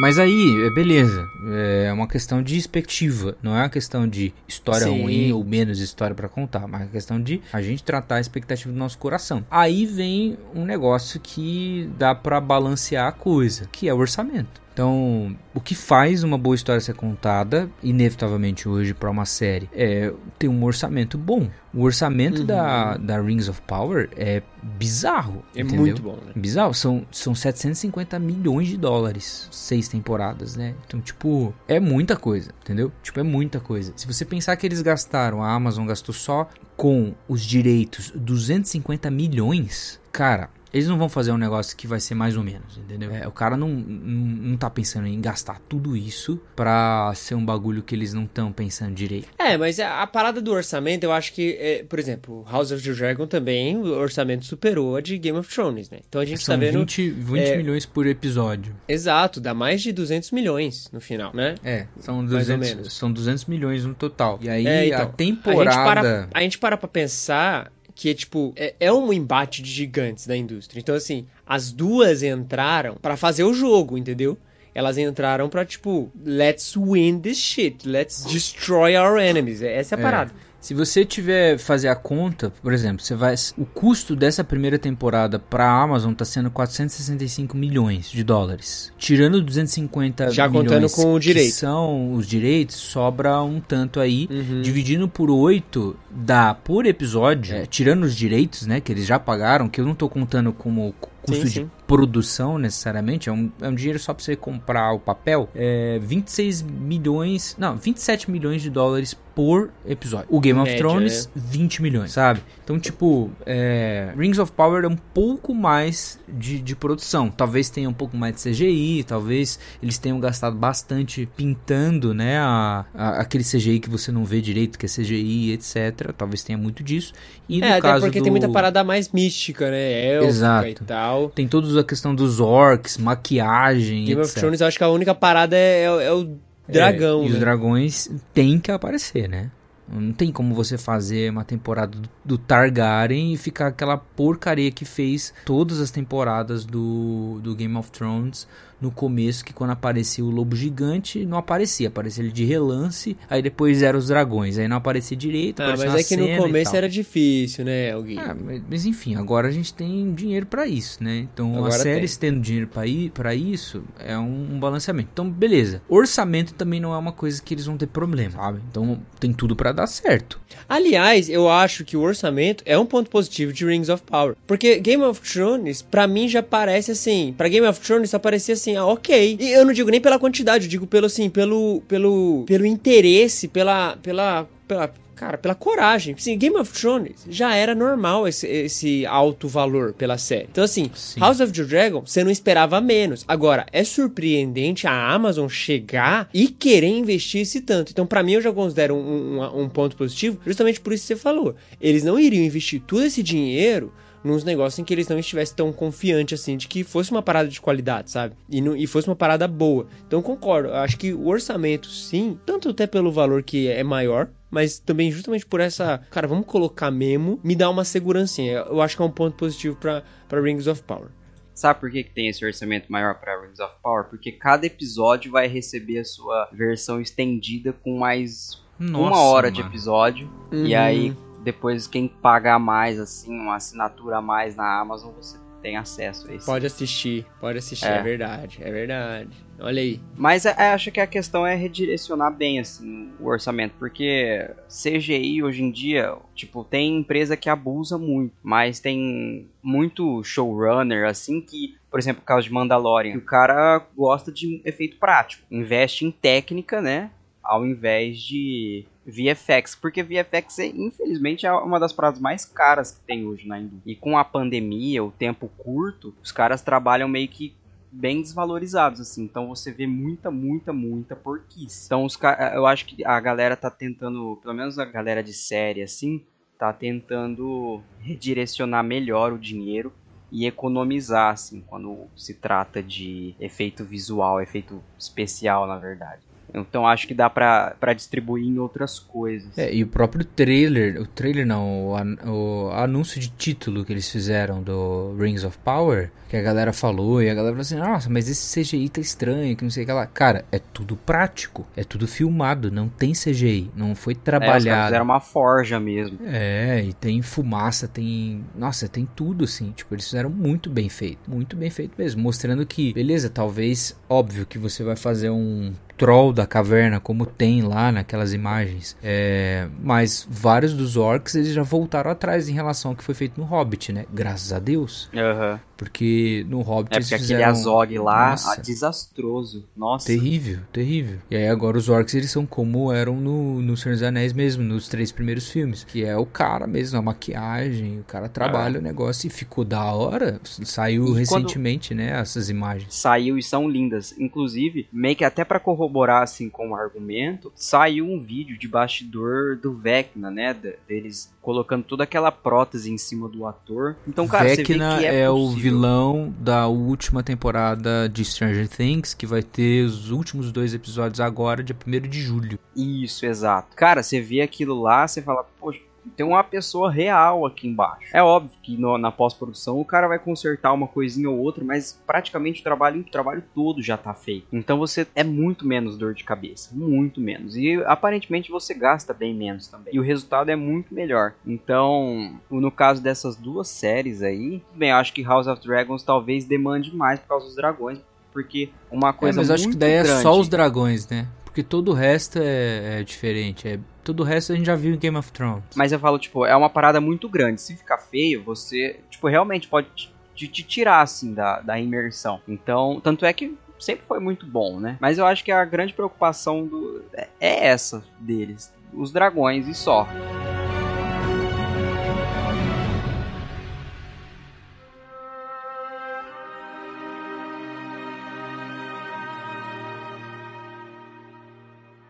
Mas aí, é beleza. É uma questão de expectativa. Não é uma questão de história Sim. ruim ou menos história pra contar. Mas é uma questão de a gente tratar a expectativa do nosso coração. Aí vem um negócio que dá pra balancear a coisa, que é o orçamento. Então, o que faz uma boa história ser contada, inevitavelmente hoje pra uma série, é ter um orçamento bom. O orçamento da, da Rings of Power é bizarro. É entendeu? muito bom, né? Bizarro, são, são 750 milhões de dólares, seis temporadas, né? Então, tipo, é muita coisa, entendeu? Tipo, é muita coisa. Se você pensar que eles gastaram, a Amazon gastou só com os direitos 250 milhões, cara. Eles não vão fazer um negócio que vai ser mais ou menos, entendeu? É, o cara não, não, não tá pensando em gastar tudo isso pra ser um bagulho que eles não estão pensando direito. É, mas a, a parada do orçamento, eu acho que, é, por exemplo, House of the Dragon também, o orçamento superou a de Game of Thrones, né? Então a gente São tá vendo. 20, 20 é, milhões por episódio. Exato, dá mais de 200 milhões no final, né? É, são Mais ou 200, menos. são 200 milhões no total. E aí É, então, a temporada... A gente para, a gente para pra pensar que é tipo, é, é um embate de gigantes da indústria. Então, assim, as duas entraram pra fazer o jogo, entendeu? Elas entraram pra, tipo, let's win this shit, let's destroy our enemies. Essa é a É. parada. Se você tiver fazer a conta, por exemplo, você vai o custo dessa primeira temporada para a Amazon tá sendo 465 milhões de dólares. Tirando 250 Já milhões contando com o que direito. são os direitos, sobra um tanto aí, Uhum. dividindo por 8 dá por episódio, é, tirando os direitos, né, que eles já pagaram, que eu não tô contando como cu- custo Sim, de sim. Produção necessariamente, é um, é um dinheiro só para você comprar o papel, é 26 milhões, não, 27 milhões de dólares por episódio. O Game of Média, Thrones, 20 milhões, sabe? Então, tipo, é, Rings of Power é um pouco mais de, de produção. Talvez tenha um pouco mais de CGI, talvez eles tenham gastado bastante pintando, né, a, a- aquele CGI que você não vê direito, que é CGI, etc. Talvez tenha muito disso. E no É, até caso porque do... tem muita parada mais mística, né? Élfica Exato. e tal. Tem toda a questão dos orcs, maquiagem, Game of etc. Thrones, eu acho que a única parada é, é- é o dragão, É, e né? os dragões têm que aparecer, né? Não tem como você fazer uma temporada do, do Targaryen e ficar aquela porcaria que fez todas as temporadas do, do Game of Thrones no começo, que quando aparecia o lobo gigante, não aparecia. Aparecia ele de relance, aí depois eram os dragões. Aí não aparecia direito, Ah, mas é que no começo era difícil, né, Alguém? Ah, mas, mas enfim, agora a gente tem dinheiro pra isso, né? Então Agora as séries tendo dinheiro pra isso é um, um balanceamento. Então, beleza. Orçamento também não é uma coisa que eles vão ter problema, sabe? Então tem tudo pra dar certo. Aliás, eu acho que o orçamento é um ponto positivo de Rings of Power. Porque Game of Thrones, pra mim, já parece assim. Pra Game of Thrones só parecia assim, ah, ok. E eu não digo nem pela quantidade, eu digo pelo assim, pelo. pelo. pelo interesse, pela. pela. pela Cara, pela coragem. Sim, Game of Thrones já era normal esse, esse alto valor pela série. Então, assim, Sim. House of the Dragon, você não esperava menos. Agora, é surpreendente a Amazon chegar e querer investir esse tanto. Então, pra mim, eu já considero um, um- um ponto positivo, justamente por isso que você falou. Eles não iriam investir todo esse dinheiro nos negócios em que eles não estivessem tão confiantes assim de que fosse uma parada de qualidade, sabe? E, não- e fosse uma parada boa. Então concordo, eu acho que o orçamento sim, tanto até pelo valor que é maior, mas também justamente por essa, cara, vamos colocar mesmo, me dá uma segurancinha. Eu acho que é um ponto positivo pra para Rings of Power. Sabe por que, que tem esse orçamento maior para Rings of Power? Porque cada episódio vai receber a sua versão estendida com mais Nossa, uma hora de mano. episódio. E Uhum. aí, depois, quem pagar mais, assim, uma assinatura a mais na Amazon, você tem acesso a isso. Pode assistir, pode assistir, é, é verdade, é verdade. Olha aí. Mas é, é, acho que a questão é redirecionar bem assim o orçamento, porque CGI hoje em dia, tipo, tem empresa que abusa muito, mas tem muito showrunner assim que, por exemplo, o caso de Mandalorian, o cara gosta de efeito prático, investe em técnica, né? Ao invés de VFX, porque VFX, é, infelizmente, é uma das paradas mais caras que tem hoje na indústria. E com a pandemia, o tempo curto, os caras trabalham meio que bem desvalorizados, assim. Então você vê muita, muita, muita porquice. Então os eu acho que a galera tá tentando, pelo menos a galera de série, assim, tá tentando redirecionar melhor o dinheiro e economizar, assim, quando se trata de efeito visual, efeito especial, na verdade. Então acho que dá pra, pra distribuir em outras coisas. É, e o próprio trailer, o trailer não, o, o, anúncio de título que eles fizeram do Rings of Power, que a galera falou, e a galera falou assim, nossa, mas esse CGI tá estranho, que não sei o que lá. Cara, é tudo prático, é tudo filmado, não tem CGI, não foi trabalhado. É, fizeram uma forja mesmo. É, e tem fumaça, tem... Nossa, tem tudo assim, tipo, eles fizeram muito bem feito, muito bem feito mesmo, mostrando que, beleza, talvez, óbvio que você vai fazer um troll da caverna, como tem lá naquelas imagens. É, mas vários dos orcs eles já voltaram atrás em relação ao que foi feito no Hobbit, né? Graças a Deus. Uhum. Porque no Hobbit é porque eles fizeram... aquele Azog lá, Nossa. Desastroso. Nossa. Terrível, terrível. E aí agora os orcs eles são como eram no, no Senhor dos Anéis mesmo, nos três primeiros filmes. Que é o cara mesmo, a maquiagem, o cara trabalha é. o negócio e ficou da hora. Saiu e recentemente, né, essas imagens. Saiu e são lindas. Inclusive, meio que até para corroborar assim com o argumento, saiu um vídeo de bastidor do Vecna, né, deles colocando toda aquela prótese em cima do ator. Então, cara, Vecna você vê que é, é o vilão da última temporada de Stranger Things, que vai ter os últimos dois episódios agora, dia 1 de julho. Isso, exato. Cara, você vê aquilo lá, você fala, poxa, tem uma pessoa real aqui embaixo. É óbvio que no, na pós-produção o cara vai consertar uma coisinha ou outra, mas praticamente o trabalho, o trabalho todo já tá feito. Então você é muito menos dor de cabeça, muito menos. E aparentemente você gasta bem menos também. E o resultado é muito melhor. Então, no caso dessas duas séries aí, bem, eu acho que House of Dragons talvez demande mais por causa dos dragões, porque uma coisa é, mas acho que daí grande... é só os dragões, né? Porque todo o resto é, é diferente. É, todo o resto a gente já viu em Game of Thrones. Mas eu falo, tipo, é uma parada muito grande. Se ficar feio, você, tipo, realmente pode te, te tirar, assim, da, da imersão. Então, tanto é que sempre foi muito bom, né? Mas eu acho que a grande preocupação do, é, é essa deles. Os dragões e só.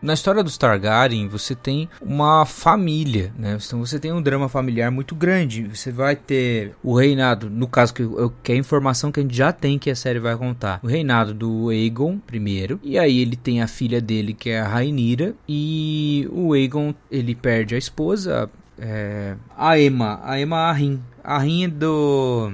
Na história dos Targaryen, você tem uma família, né? Então você tem um drama familiar muito grande. Você vai ter o reinado, no caso que, que é a informação que a gente já tem que a série vai contar. O reinado do Aegon primeiro, e aí ele tem a filha dele que é a Rhaenyra, e o Aegon ele perde a esposa, é, a Emma, a Emma Arryn. Arryn é do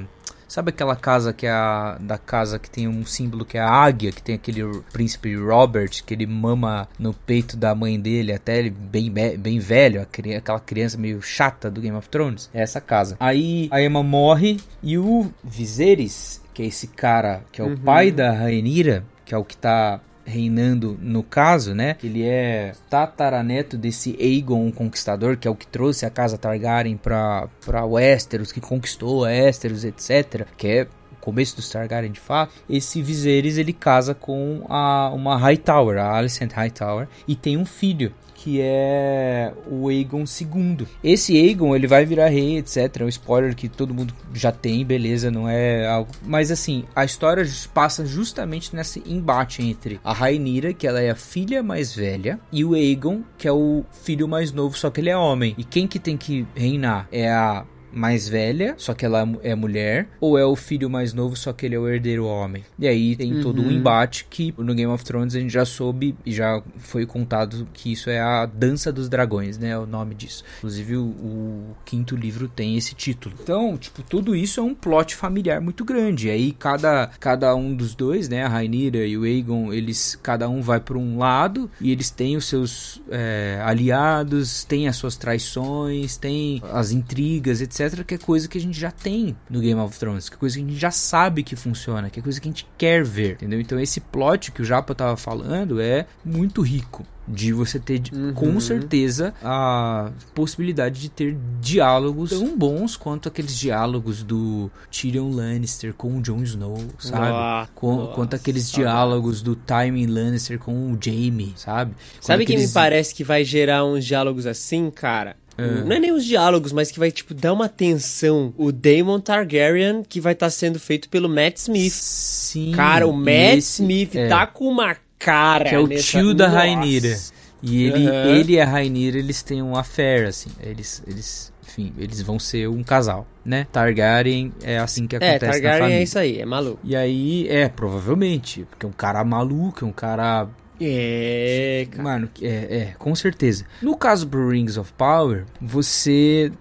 Sabe aquela casa que é a da casa que tem um símbolo que é a águia, que tem aquele príncipe Robert que ele mama no peito da mãe dele até ele bem bem velho, aquela criança meio chata do Game of Thrones. É essa casa. Aí a Emma morre e o Viserys, que é esse cara que é o uhum. pai da Rhaenyra, que é o que tá reinando no caso, né? Ele é tataraneto desse Aegon o Conquistador, que é o que trouxe a casa Targaryen para para Westeros, que conquistou Westeros, etc. Que é começo dos Targaryen de fato, esse Viserys ele casa com a, uma Hightower, a Alicent Hightower, e tem um filho que é o Aegon II. Esse Aegon, ele vai virar rei, etc. É um spoiler que todo mundo já tem, beleza, não é algo... Mas assim, a história passa justamente nesse embate entre a Rhaenyra, que ela é a filha mais velha, e o Aegon, que é o filho mais novo, só que ele é homem. E quem que tem que reinar? É a mais velha, só que ela é mulher, ou é o filho mais novo, só que ele é o herdeiro homem. E aí tem uhum. todo um embate que no Game of Thrones a gente já soube e já foi contado que isso é a Dança dos Dragões, né? É o nome disso. Inclusive o, o, quinto livro tem esse título. Então, tipo, tudo isso é um plot familiar muito grande. E aí cada, cada um dos dois, né? A Rainira e o Aegon, eles cada um vai para um lado e eles têm os seus é, aliados, têm as suas traições, têm as intrigas, etc etc, que é coisa que a gente já tem no Game of Thrones, que é coisa que a gente já sabe que funciona, que é coisa que a gente quer ver, entendeu? Então esse plot que o Japa tava falando é muito rico de você ter uhum. com certeza a possibilidade de ter diálogos tão bons quanto aqueles diálogos do Tyrion Lannister com o Jon Snow, sabe? com, nossa, quanto aqueles diálogos do Tywin Lannister com o Jaime, sabe? Sabe quem aqueles... me parece que vai gerar uns diálogos assim, cara? É. Não é nem os diálogos, mas que vai, tipo, dar uma tensão. O Daemon Targaryen, que vai estar tá sendo feito pelo Matt Smith. Sim. Cara, o Matt esse, Smith é. tá com uma cara. Que é o nessa... tio da Rainira. E ele, uhum. ele e a Rainira, eles têm um affair, assim. Eles, eles, enfim, eles vão ser um casal, né? Targaryen é assim que é, acontece é, Targaryen na família. é isso aí, é maluco. E aí, é, provavelmente, porque é um cara maluco, é um cara é. Mano, é, é, com certeza. No caso do Rings of Power, você,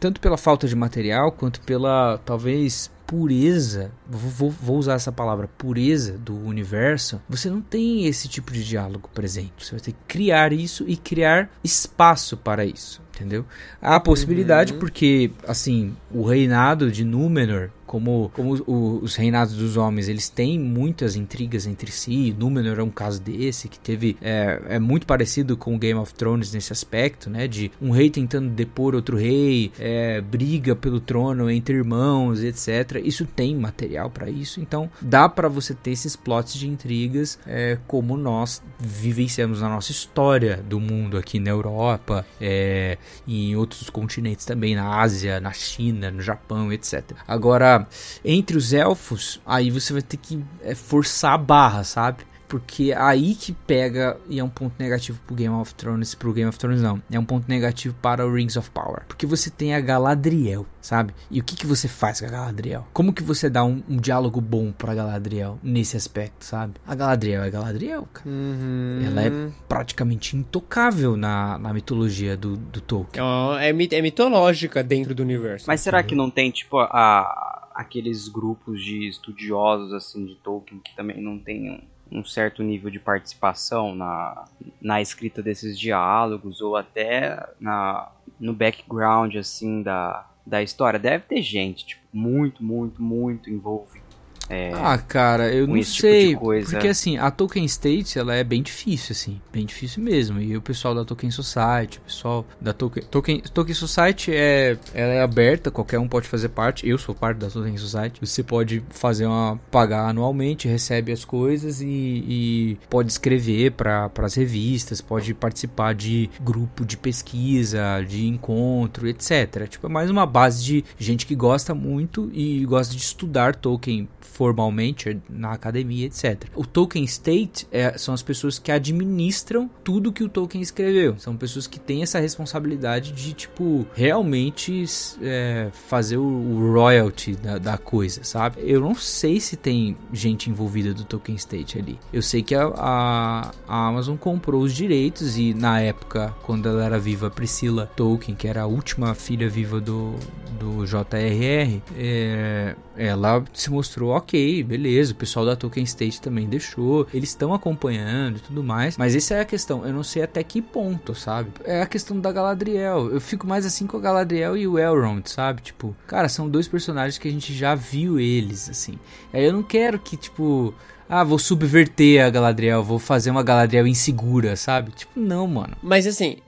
tanto pela falta de material, quanto pela, talvez, pureza, vou, vou, usar essa palavra, pureza do universo, você não tem esse tipo de diálogo presente. Você vai ter que criar isso e criar espaço para isso, entendeu? Há possibilidade uhum. porque, assim, o reinado de Númenor como, como o, os reinados dos homens eles têm muitas intrigas entre si. Númenor é um caso desse que teve é, é muito parecido com Game of Thrones nesse aspecto, né? De um rei tentando depor outro rei, é, briga pelo trono entre irmãos, etc. Isso tem material para isso, então dá para você ter esses plots de intrigas é, como nós vivenciamos na nossa história do mundo aqui na Europa, é, e em outros continentes também, na Ásia, na China, no Japão, etc. Agora entre os elfos, aí você vai ter que é, forçar a barra, sabe? Porque aí que pega e é um ponto negativo pro Game of Thrones, pro Game of Thrones não, é um ponto negativo para o Rings of Power. Porque você tem a Galadriel, sabe? E o que que você faz com a Galadriel? Como que você dá um, um diálogo bom pra Galadriel nesse aspecto, sabe? A Galadriel é Galadriel, cara. Uhum. Ela é praticamente intocável na, na mitologia do, do Tolkien. É, é, é mitológica dentro do universo. Mas será que não tem, tipo, a aqueles grupos de estudiosos assim de Tolkien que também não tem um, um, certo nível de participação na, na escrita desses diálogos ou até na, no background assim da, da história. Deve ter gente, tipo, muito, muito, muito envolvida é, ah, cara, eu não sei. Tipo porque assim, a Tolkien State ela é bem difícil, assim. Bem difícil mesmo. E o pessoal da Tolkien Society, o pessoal da Tolkien. Tolkien, Tolkien Society é, ela é aberta, qualquer um pode fazer parte. Eu sou parte da Tolkien Society. Você pode fazer uma. pagar anualmente, recebe as coisas e, e pode escrever para as revistas, pode participar de grupo de pesquisa, de encontro, etc. Tipo, é mais uma base de gente que gosta muito e gosta de estudar Tolkien formalmente na academia, etc. O Tolkien State é, são as pessoas que administram tudo que o Tolkien escreveu. São pessoas que têm essa responsabilidade de, tipo, realmente é, fazer o, o royalty da, da, coisa, sabe? Eu não sei se tem gente envolvida do Tolkien State ali. Eu sei que a, a, a Amazon comprou os direitos e na época, quando ela era viva, Priscila Tolkien, que era a última filha viva do, do J.R.R., é, ela se mostrou ok, beleza, o pessoal da Tolkien State também deixou, eles estão acompanhando e tudo mais, mas essa é a questão, eu não sei até que ponto, sabe? É a questão da Galadriel, eu fico mais assim com a Galadriel e o Elrond, sabe? Tipo, cara, são dois personagens que a gente já viu eles, assim. Aí eu não quero que, tipo, ah, vou subverter a Galadriel, vou fazer uma Galadriel insegura, sabe? Tipo, não, mano. Mas assim,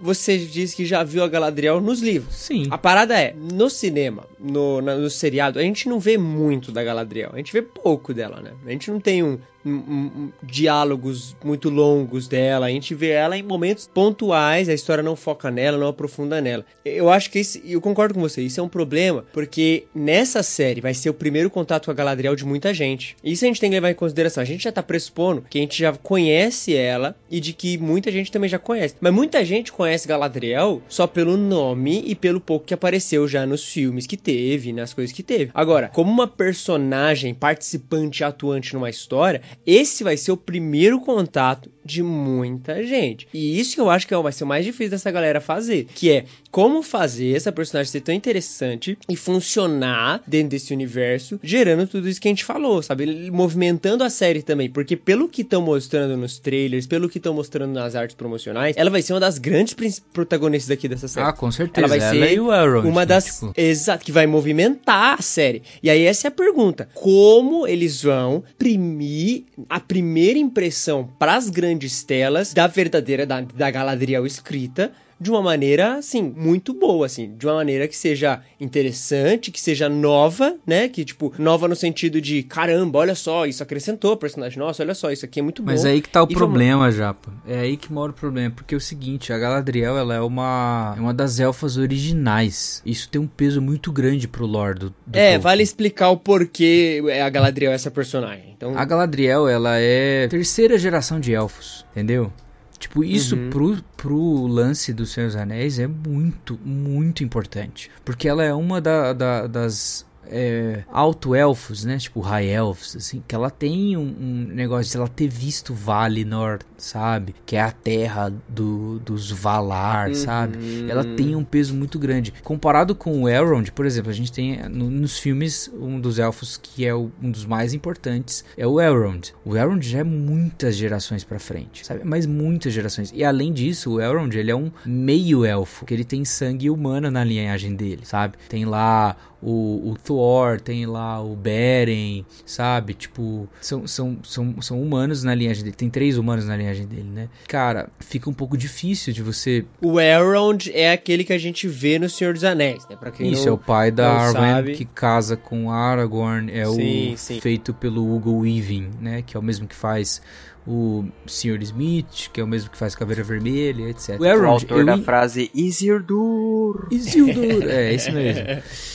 você diz que já viu a Galadriel nos livros. Sim. A parada é, no cinema, no, no seriado, a gente não vê muito da Galadriel. A gente vê pouco dela, né? A gente não tem um, um, um, diálogos muito longos dela. A gente vê ela em momentos pontuais, a história não foca nela, não aprofunda nela. Eu acho que isso, eu concordo com você, isso é um problema, porque nessa série vai ser o primeiro contato com a Galadriel de muita gente. Isso a gente tem que levar em consideração. A gente já tá pressupondo que a gente já conhece ela e de que muita gente também já conhece. Mas muita gente conhece Galadriel só pelo nome e pelo pouco que apareceu já nos filmes que teve, nas coisas que teve. Agora, como uma personagem participante atuante numa história, esse vai ser o primeiro contato de muita gente. E isso que eu acho que é vai ser o mais difícil dessa galera fazer, que é como fazer essa personagem ser tão interessante e funcionar dentro desse universo, gerando tudo isso que a gente falou, sabe? Movimentando a série também, porque pelo que estão mostrando nos trailers, pelo que estão mostrando nas artes promocionais, ela vai ser uma das grandes protagonistas aqui dessa série. Ah, com certeza. Ela vai ser e o Elrond. uma né, das. tipo, Exato, que vai movimentar a série. E aí, essa é a pergunta: como eles vão imprimir a primeira impressão pras grandes telas da verdadeira, da, da Galadriel escrita? De uma maneira, assim, muito boa, assim. De uma maneira que seja interessante, que seja nova, né? Que, tipo, nova no sentido de, caramba, olha só, isso acrescentou personagem. Nossa, olha só, isso aqui é muito bom. Mas aí que tá o E vamos- problema, Japa. É aí que mora o problema. Porque é o seguinte, a Galadriel, ela é uma, é uma das elfas originais. Isso tem um peso muito grande pro lore do, do É, Tolkien. vale explicar o porquê a Galadriel é essa personagem. Então, A Galadriel, ela é terceira geração de elfos, entendeu? Tipo, isso Uhum. pro, pro lance do Senhor dos Anéis é muito, muito importante. Porque ela é uma da- da- das é, alto-elfos, né? Tipo, high elves, assim. Que ela tem um, um negócio de ela ter visto Valinor, sabe? Que é a terra do, dos Valar, sabe? Ela tem um peso muito grande. Comparado com o Elrond, por exemplo, a gente tem no- nos filmes um dos elfos que é o- um dos mais importantes é o Elrond. O Elrond já é muitas gerações pra frente, sabe? Mas muitas gerações. E além disso, o Elrond, ele é um meio elfo, que ele tem sangue humano na linhagem dele, sabe? Tem lá o, o Thor, tem lá o Beren, sabe? Tipo, são, são, são, são humanos na linhagem dele. Tem três humanos na linhagem dele, né? Cara, fica um pouco difícil de você O Elrond é aquele que a gente vê no Senhor dos Anéis, né? Pra quem Isso, não, é o pai da Arwen sabe. que casa com Aragorn. É Sim, o sim. feito pelo Hugo Weaving, né? Que é o mesmo que faz o Sr. Smith, que é o mesmo que faz Caveira Vermelha, etc. O O autor eu da frase Isildur. Isildur, é, esse mesmo.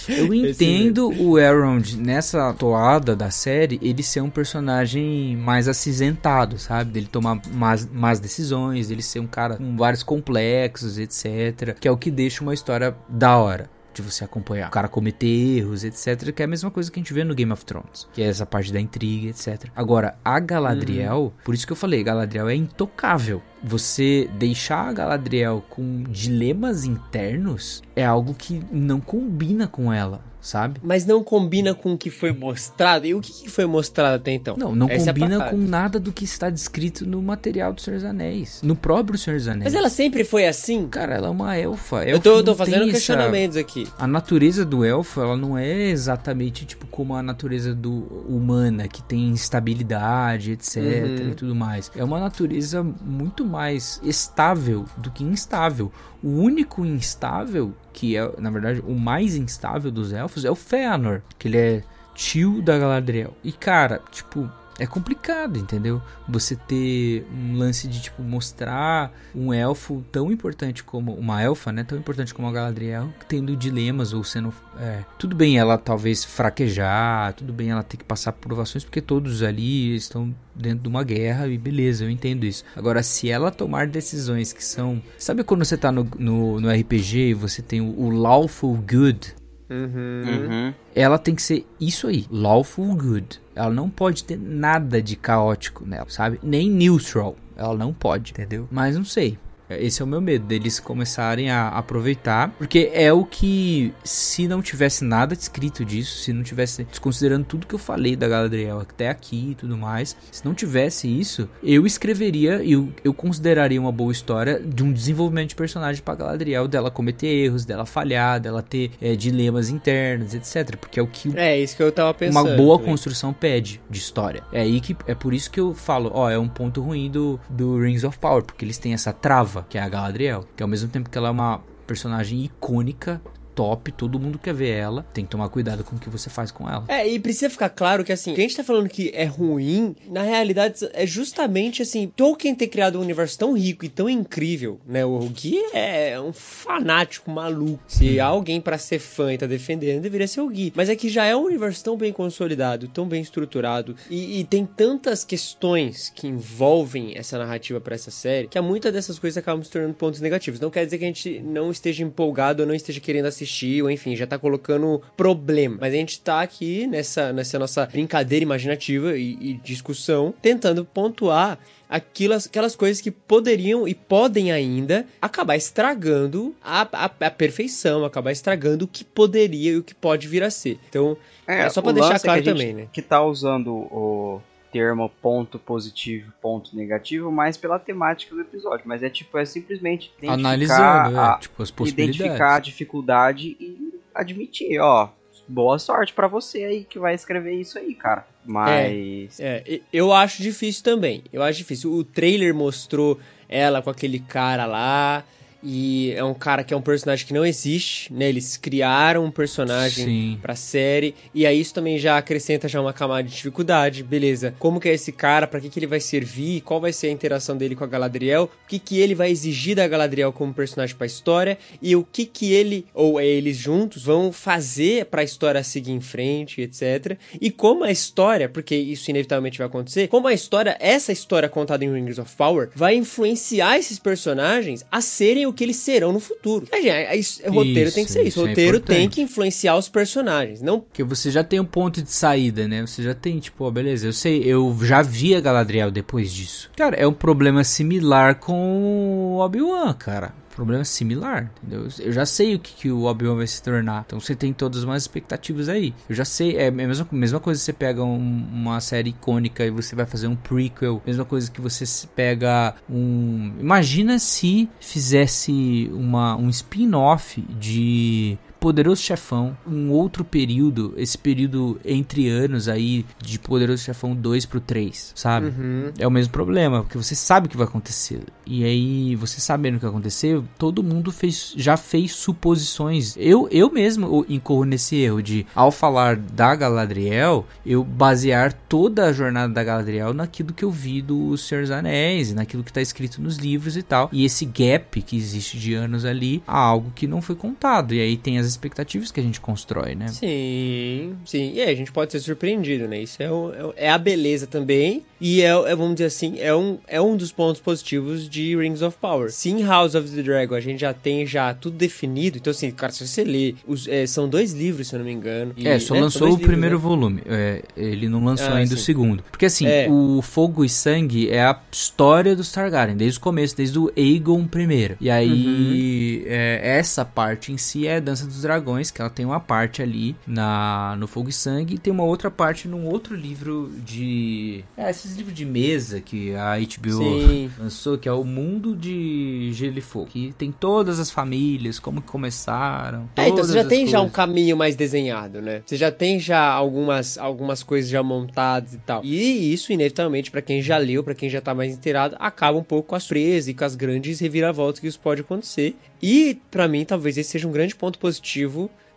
Eu entendo o Elrond nessa toada da série, ele ser um personagem mais acinzentado, sabe? Dele tomar más, más decisões, dele ser um cara com vários complexos, etc. Que é o que deixa uma história da hora. De você acompanhar. O cara cometer erros, etc. Que é a mesma coisa que a gente vê no Game of Thrones. Que é essa parte da intriga, etc. Agora, a Galadriel, por isso que eu falei, Galadriel é intocável. Você deixar a Galadriel com dilemas internos é algo que não combina com ela, sabe? Mas não combina com o que foi mostrado. E o que, que foi mostrado até então? Não, não Essa é combina parada. com nada do que está descrito no material do Senhor dos Anéis. No próprio Senhor dos Anéis. Mas ela sempre foi assim? Cara, ela é uma elfa. Eu Elfo tô, eu tô fazendo essa- questionamentos aqui. A natureza do elfo, ela não é exatamente tipo como a natureza do humana, que tem instabilidade, etc Uhum. e tudo mais. É uma natureza muito mais estável do que instável. O único instável, que é, na verdade, o mais instável dos elfos, é o Fëanor, que ele é tio da Galadriel. E cara, tipo, é complicado, entendeu? Você ter um lance de tipo mostrar um elfo tão importante como uma elfa, né? Tão importante como a Galadriel, tendo dilemas ou sendo é, tudo bem ela talvez fraquejar, tudo bem ela ter que passar por provações porque todos ali estão dentro de uma guerra e beleza, eu entendo isso. Agora, se ela tomar decisões que são, sabe quando você tá no, no, no RPG e você tem o, o lawful good, Uhum. ela tem que ser isso aí, lawful good. Ela não pode ter nada de caótico nela, sabe? Nem neutral. Ela não pode, entendeu? Mas não sei. Esse é o meu medo, deles começarem a aproveitar, porque é o que, se não tivesse nada escrito disso, se não tivesse, desconsiderando tudo que eu falei da Galadriel até aqui e tudo mais, se não tivesse isso, eu escreveria e eu, eu consideraria uma boa história de um desenvolvimento de personagem pra Galadriel, dela cometer erros, dela falhar, dela ter é, dilemas internos, etc. Porque é o que É, isso que eu tava pensando. uma boa também. construção pede de história. É aí que é por isso que eu falo, ó, é um ponto ruim do, do Rings of Power, porque eles têm essa trava, que é a Galadriel, que ao mesmo tempo que ela é uma personagem icônica, top, todo mundo quer ver ela, tem que tomar cuidado com o que você faz com ela. É, e precisa ficar claro que assim, quem a gente tá falando que é ruim, na realidade é justamente assim, Tolkien ter criado um universo tão rico e tão incrível, né? O Gui é um fanático maluco. Se há alguém pra ser fã e tá defendendo, deveria ser o Gui. Mas é que já é um universo tão bem consolidado, tão bem estruturado e, e tem tantas questões que envolvem essa narrativa pra essa série, que muitas dessas coisas acabam se tornando pontos negativos. Não quer dizer que a gente não esteja empolgado ou não esteja querendo assistir, ou enfim, já tá colocando problema. Mas a gente tá aqui nessa, nessa nossa brincadeira imaginativa e, e discussão, tentando pontuar aquelas, aquelas coisas que poderiam e podem ainda acabar estragando a, a, a perfeição, acabar estragando o que poderia e o que pode vir a ser. Então, É só pra o deixar lance claro gente também, né? Que tá usando o, termo ponto positivo, ponto negativo, mais pela temática do episódio. Mas é tipo, é simplesmente identificar, Analisando, a, é, tipo, as possibilidades. identificar a dificuldade e admitir, ó. Boa sorte pra você aí que vai escrever isso aí, cara. Mas. É, e- eu acho difícil também. Eu acho difícil. O trailer mostrou ela com aquele cara lá. E é um cara que é um personagem que não existe, né? Eles criaram um personagem Sim. pra série. E aí isso também já acrescenta já uma camada de dificuldade. Beleza. Como que é esse cara? Pra que, que ele vai servir? Qual vai ser a interação dele com a Galadriel? O que, que ele vai exigir da Galadriel como personagem pra história? E o que que ele, ou eles juntos, vão fazer pra história seguir em frente, etc. E como a história, porque isso inevitavelmente vai acontecer, como a história, essa história contada em Rings of Power, vai influenciar esses personagens a serem o que eles serão no futuro. A gente, a- a- o roteiro Isso, tem que ser isso. isso O é roteiro tem importante. que influenciar os personagens. Não Porque você já tem um ponto de saída, né? Você já tem, tipo, ó, beleza, eu sei, eu já vi a Galadriel depois disso. Cara, é um problema similar com o Obi-Wan, cara. Problema similar, entendeu? Eu já sei o que, que o Obi-Wan vai se tornar. Então você tem todas umas expectativas aí. Eu já sei, é a mesma, mesma coisa que você pega um- uma série icônica e você vai fazer um prequel. Mesma coisa que você pega um. Imagina se fizesse uma, um spin-off de Poderoso Chefão, um outro período, esse período entre anos aí de Poderoso Chefão 2 pro 3, sabe? Uhum. É o mesmo problema, porque você sabe o que vai acontecer. E aí, você sabendo o que vai acontecer, todo mundo fez, já fez suposições. Eu, eu mesmo incorro nesse erro de, ao falar da Galadriel, eu basear toda a jornada da Galadriel naquilo que eu vi do Senhor dos Anéis, e naquilo que tá escrito nos livros e tal. E esse gap que existe de anos ali, há algo que não foi contado. E aí tem as expectativas que a gente constrói, né? Sim, sim. E aí a gente pode ser surpreendido, né? Isso é, o- é o- é a beleza também. E é, é, vamos dizer assim, é um, é um dos pontos positivos de Rings of Power. Se em House of the Dragon a gente já tem já tudo definido, então assim, cara, se você ler, os, é, são dois livros, se eu não me engano. e, É, só né, lançou o livros, primeiro né? volume. É, ele não lançou Ah, ainda o segundo. Porque assim, É. o Fogo e Sangue é a história dos Targaryen, desde o começo, desde o Aegon I. E aí, Uhum. essa parte em si é a Dança dos Dragões, que ela tem uma parte ali na, no Fogo e Sangue, e tem uma outra parte num outro livro de. É, esses livros de mesa que a HBO Sim. lançou, que é o Mundo de Gelo e Fogo. Que tem todas as famílias, como que começaram. É, então você já as tem já um coisas. caminho mais desenhado, né? Você já tem já algumas, algumas coisas já montadas e tal. E isso, inevitavelmente, pra quem já leu, pra quem já tá mais inteirado, acaba um pouco com a surpresa e com as grandes reviravoltas que isso pode acontecer. E, pra mim, talvez esse seja um grande ponto positivo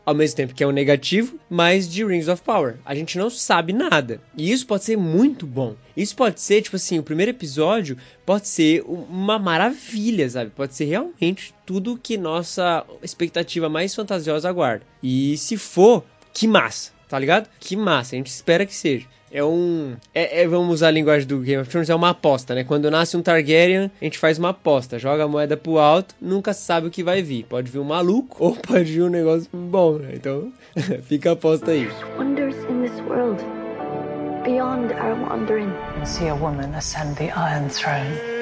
ao mesmo tempo que é um negativo, mas de Rings of Power. A gente não sabe nada. E isso pode ser muito bom. Isso pode ser, tipo assim, o primeiro episódio pode ser um- uma maravilha, sabe? Pode ser realmente tudo que nossa expectativa mais fantasiosa aguarda. E se for, que massa, tá ligado? Que massa, a gente espera que seja. É um. É, é- vamos usar a linguagem do Game of Thrones, é uma aposta, né? Quando nasce um Targaryen, a gente faz uma aposta, joga a moeda pro alto, nunca sabe o que vai vir. Pode vir um maluco ou pode vir um negócio bom, né? Então, fica a aposta aí. Wonders in this world beyond our wandering. and see a woman ascend the Iron Throne.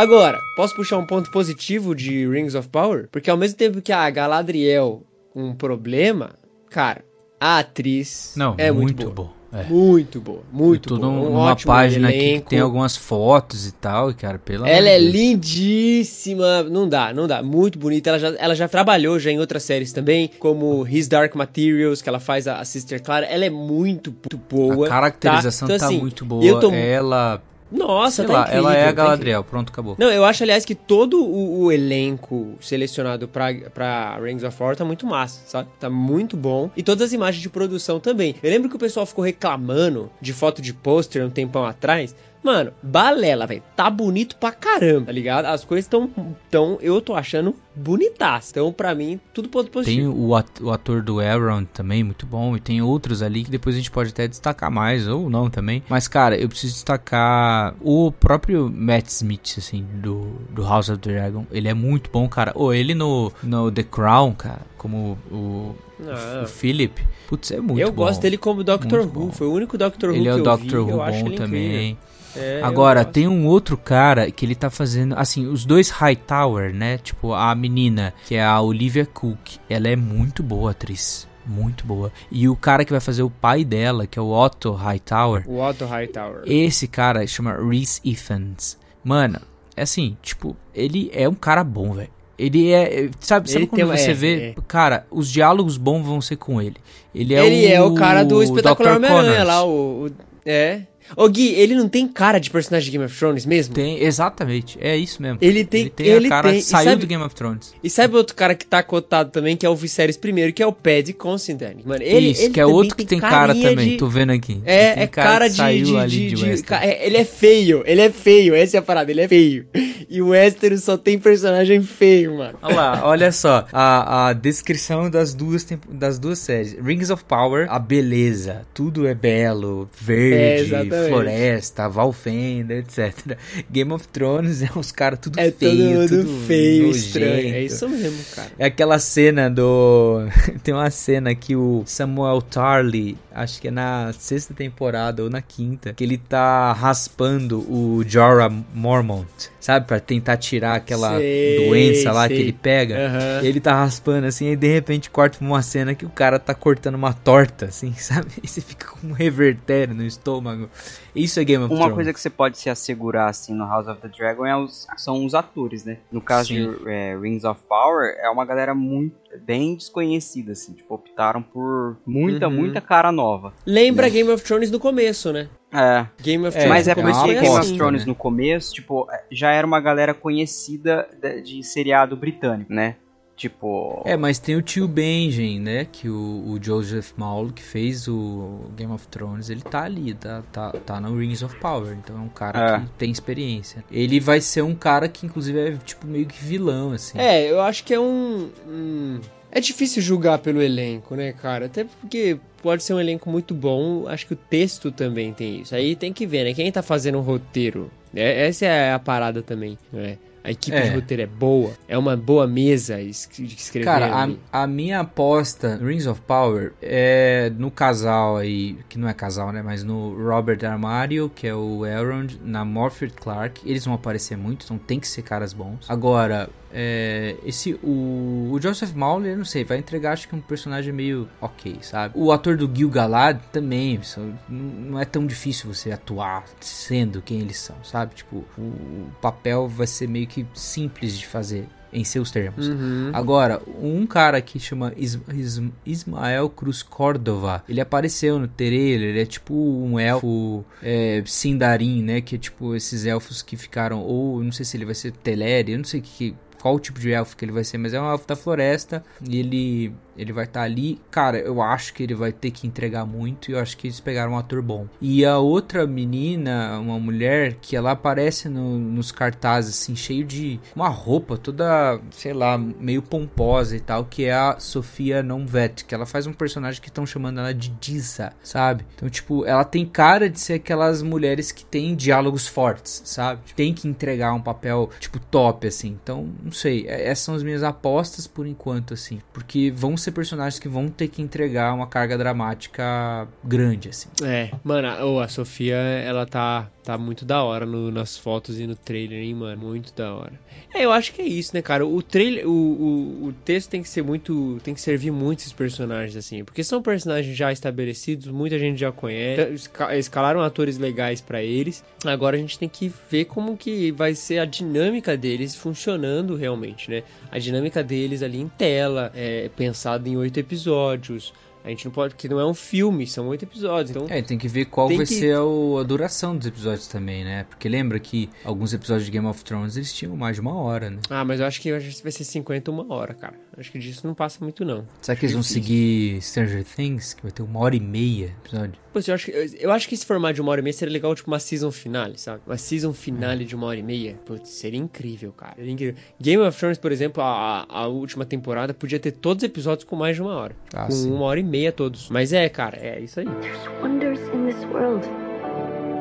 Agora, posso puxar um ponto positivo de Rings of Power? Porque ao mesmo tempo que a Galadriel um problema, cara, a atriz Não, é muito, muito boa. bom. É. Muito boa, muito boa. Um numa ótimo página aqui que elenco. tem algumas fotos e tal, e cara, pelo amor Ela é Deus. lindíssima, não dá, não dá, muito bonita. Ela já, ela já trabalhou já em outras séries também, como His Dark Materials, que ela faz a, a Sister Clara. Ela é muito, muito boa. A caracterização tá, tá, Então, assim, muito boa. Eu tô, Ela, nossa, sei tá lá, incrível, ela é a tá Galadriel. Pronto, acabou. Não, eu acho, aliás, que todo o, o elenco selecionado pra, pra Rings of War tá muito massa, sabe? Tá muito bom. E todas as imagens de produção também. Eu lembro que o pessoal ficou reclamando de foto de pôster um tempão atrás. Mano, balela, velho. Tá bonito pra caramba, tá ligado? As coisas tão, tão eu tô achando bonitas. Então, pra mim, tudo ponto Tem positivo. o, at- o ator do Aaron também, muito bom. E tem outros ali que depois a gente pode até destacar mais, ou não também. Mas, cara, eu preciso destacar o próprio Matt Smith, assim, do, do House of the Dragon. Ele é muito bom, cara. Ou ele no, no The Crown, cara, como o, Ah. o Philip. Putz, é muito eu bom. gosto dele como Doctor Muito Who. bom. Foi o único Doctor Who Ele é que o eu Dr. vi. Who eu acho bom ele incrível. É, Agora, tem um outro cara que ele tá fazendo, assim, os dois Hightower, né? Tipo, a menina, que é a Olivia Cook, ela é muito boa atriz. muito boa. E o cara que vai fazer o pai dela, que é o Otto Hightower, O Otto Hightower. esse cara chama Reese Ifans. Mano, é assim, tipo, ele é um cara bom, velho. Ele é. Sabe, sabe Ele quando você é, vê. é. Cara, os diálogos bons vão ser com ele. Ele é ele o. é o cara do espetacular. Homem-Aranha lá, o, o- É. Ô Gui, ele não tem cara de personagem de Game of Thrones mesmo? Tem, exatamente. É isso mesmo. Ele tem- Ele tem ele a cara. tem- Saiu sabe- do Game of Thrones. E sabe outro cara que tá cotado também, que é o Viserys primeiro, que é o Paddy Considine. Mano, ele, isso, ele que é outro que tem cara também. de- Tô vendo aqui. É, é cara, de. saiu de, ali de- de Westeros. é, ele é feio, ele é feio, essa é a parada, ele é feio. E o Westeros só tem personagem feio, mano. Olha lá, olha só, a, a descrição das duas, das duas séries. Rings of Power, a beleza, tudo é belo, É, verde, exatamente. Floresta, Valfenda, etc. Game of Thrones é uns caras tudo É feio, todo tudo feio, nojento. estranho. É isso mesmo, cara. É aquela cena do. Tem uma cena que o Samuel Tarly, acho que é na sexta temporada ou na quinta, que ele tá raspando o Jorah Mormont, sabe? Pra tentar tirar aquela Sei, doença lá sei. que ele pega. E ele tá raspando assim, e de repente corta pra uma cena que o cara tá cortando uma torta, assim, sabe? E você fica com um revertério no estômago. Isso é Game of Uma Thrones. coisa que você pode se assegurar assim no House of the Dragon é os, são os atores, né? No caso Sim. de é, Rings of Power, é uma galera muito bem desconhecida, assim. Tipo, optaram por muita, Uhum. muita cara nova. Lembra Game of Thrones no começo, né? É. Game of É, Thrones Mas é no porque Game aposta, of assim. Thrones né? no começo, tipo, já era uma galera conhecida de, de seriado britânico, né? Tipo. É, mas tem o tio Benjen, né? Que o, o Joseph Maul, que fez o Game of Thrones, ele tá ali, tá, tá, tá no Rings of Power. Então é um cara É. que tem experiência. Ele vai ser um cara que, inclusive, é tipo meio que vilão, assim. É, eu acho que é um, um- É difícil julgar pelo elenco, né, cara? Até porque pode ser um elenco muito bom, acho que o texto também tem isso. Aí tem que ver, né? Quem tá fazendo o roteiro? É, essa é a parada também, né? A equipe É. de roteiro é boa, é uma boa mesa es- de escrever. Cara, a, a minha aposta Rings of Power é no casal aí, que não é casal, né? Mas no Robert Armario, que é o Elrond, na Morfydd Clark. Eles vão aparecer muito, então tem que ser caras bons. Agora, é, esse o, o Joseph Mauler, eu não sei, vai entregar acho que um personagem meio ok, sabe? O ator do Gil Galad também, isso não é tão difícil você atuar sendo quem eles são, sabe? Tipo, o, o papel vai ser meio que simples de fazer em seus termos. Uhum. Agora, um cara que chama Is- Is- Ismael Cruz Córdova, ele apareceu no trailer, ele é tipo um elfo é, Sindarin, né? Que é tipo esses elfos que ficaram, ou não sei se ele vai ser Teleri, eu não sei que, qual tipo de elfo que ele vai ser, mas é um elfo da floresta e ele, ele vai estar ali. Cara, eu acho que ele vai ter que entregar muito e eu acho que eles pegaram um ator bom. E a outra menina, uma mulher, que ela aparece no- nos cartazes, assim, cheio de uma roupa toda, sei lá, meio pomposa e tal, que é a Sofia Nonvet, que ela faz um personagem que estão chamando ela de Disa, sabe? Então, tipo, ela tem cara de ser aquelas mulheres que têm diálogos fortes, sabe? Tem que entregar um papel, tipo, top, assim. Então, não sei. É- Essas são as minhas apostas por enquanto, assim. Porque vão ser personagens que vão ter que entregar uma carga dramática grande, assim. É, mano, a, ô, a Sofia, ela tá, tá muito da hora no- nas fotos e no trailer, hein, mano? Muito da hora. É, eu acho que é isso, né, cara? O trailer, o, o, o texto tem que ser muito. tem que servir muito esses personagens, assim. Porque são personagens já estabelecidos, muita gente já conhece. esca- Escalaram atores legais pra eles. Agora a gente tem que ver como que vai ser a dinâmica deles funcionando realmente, né? A dinâmica deles ali em tela, é, pensado em oito episódios. A gente não pode, porque não é um filme, são oito episódios. Então, É, tem que ver qual vai que- ser o- a duração dos episódios também, né? Porque lembra que alguns episódios de Game of Thrones eles tinham mais de uma hora, né? Ah, mas eu acho que hoje vai ser 50 uma hora, cara. Acho que disso não passa muito, não. Será que eles vão seguir Stranger Things, que vai ter uma hora e meia episódio? Pô, eu, acho que, eu, eu acho que esse formato de uma hora e meia seria legal, tipo uma season finale, sabe? Uma season finale de uma hora e meia. Putz, seria incrível, cara. Seria incrível. Game of Thrones, por exemplo, a, a última temporada podia ter todos os episódios com mais de uma hora. Ah, com sim. uma hora e meia todos. Mas é, cara, é isso aí. There's wonders in this world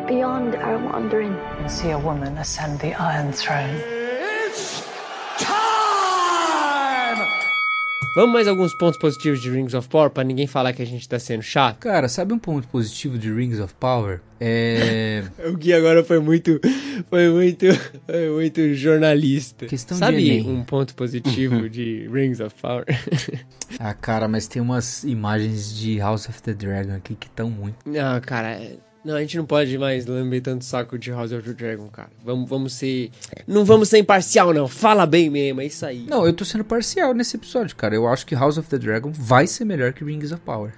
beyond our wandering. and see a woman ascend the Iron Throne. Vamos mais alguns pontos positivos de Rings of Power pra ninguém falar que a gente tá sendo chato? Cara, sabe um ponto positivo de Rings of Power? É. O Gui agora foi muito. Foi muito. Foi muito jornalista. Questão de Sabe Enem. um ponto positivo de Rings of Power? ah, cara, mas tem umas imagens de House of the Dragon aqui que estão muito. Não, cara. Não, a gente não pode mais lamber tanto saco de House of the Dragon, cara. Vamos, vamos ser. Não vamos ser imparcial, não. Fala bem mesmo, é isso aí. Não, eu tô sendo parcial nesse episódio, cara. Eu acho que House of the Dragon vai ser melhor que Rings of Power.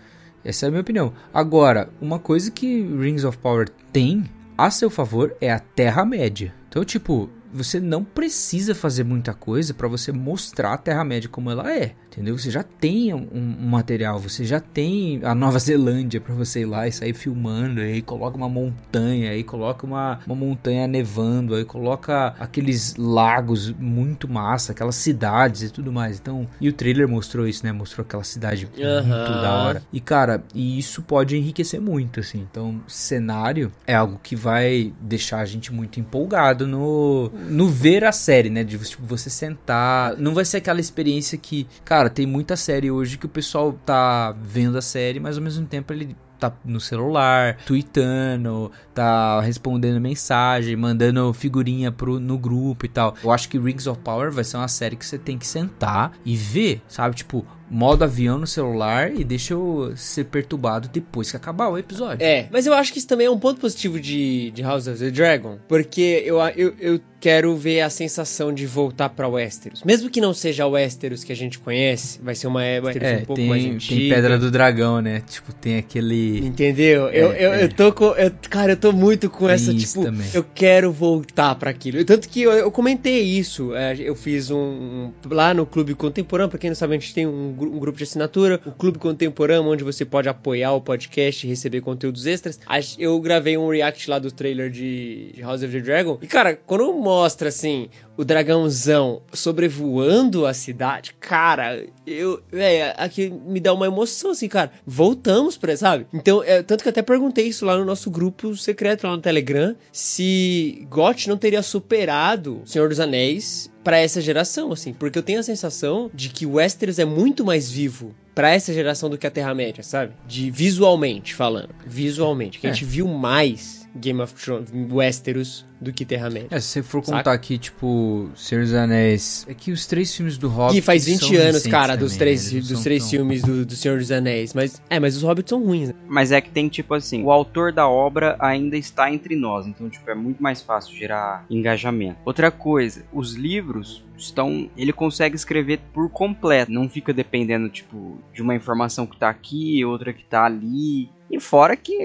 Essa é a minha opinião. Agora, uma coisa que Rings of Power tem a seu favor é a Terra-média. Então, tipo, você não precisa fazer muita coisa pra você mostrar a Terra-média como ela é. Entendeu? Você já tem um, um material, você já tem a Nova Zelândia pra você ir lá e sair filmando, aí coloca uma montanha, aí coloca uma, uma montanha nevando, aí coloca aqueles lagos muito massa, aquelas cidades e tudo mais. Então, e o trailer mostrou isso, né? Mostrou aquela cidade muito Aham. da hora. E cara, e isso pode enriquecer muito, assim. Então, cenário é algo que vai deixar a gente muito empolgado no, no ver a série, né? De tipo, você sentar. Não vai ser aquela experiência que, cara, tem muita série hoje que o pessoal tá vendo a série, mas ao mesmo tempo ele tá no celular, tweetando, tá respondendo mensagem, mandando figurinha pro, no grupo e tal. Eu acho que Rings of Power vai ser uma série que você tem que sentar e ver, sabe? Tipo, modo avião no celular e deixa eu ser perturbado depois que acabar o episódio. É, mas eu acho que isso também é um ponto positivo de, de House of the Dragon, porque eu, eu, eu quero ver a sensação de voltar pra Westeros. Mesmo que não seja Westeros que a gente conhece, vai ser uma Westeros É, um pouco mais tem, antiga. tem Pedra do Dragão, né? Tipo, tem aquele. Entendeu? eu, É, eu, é. eu tô com. eu- cara, eu tô muito com Tem essa, tipo, também. eu quero voltar pra aquilo. Tanto que eu, eu comentei isso. é, eu fiz um, um- Lá no Clube Contemporâneo, pra quem não sabe, a gente tem um, um grupo de assinatura, o Clube Contemporâneo, onde você pode apoiar o podcast e receber conteúdos extras. Eu gravei um react lá do trailer de, de House of the Dragon. E, cara, quando mostra assim. O dragãozão sobrevoando a cidade, cara, eu, é, aqui me dá uma emoção, assim, cara. Voltamos pra, sabe? Então, é, tanto que eu até perguntei isso lá no nosso grupo secreto lá no Telegram, se GOT não teria superado Senhor dos Anéis pra essa geração, assim, porque eu tenho a sensação de que Westeros é muito mais vivo pra essa geração do que a Terra-média, sabe? De visualmente falando, visualmente, que a É. gente viu mais Game of Thrones, Westeros do que Terra-média. É, se você for Saca? contar aqui, tipo, Senhor dos Anéis. É que os três filmes do Hobbit. Que faz 20 são anos, cara, dos também, três, né? Dos três tão- filmes do, do Senhor dos Anéis. Mas, é, mas os hobbits são ruins, né? Mas é que tem tipo assim, o autor da obra ainda está entre nós, então tipo é muito mais fácil gerar engajamento. Outra coisa, os livros estão, ele consegue escrever por completo, não fica dependendo tipo de uma informação que tá aqui, outra que tá ali. E fora que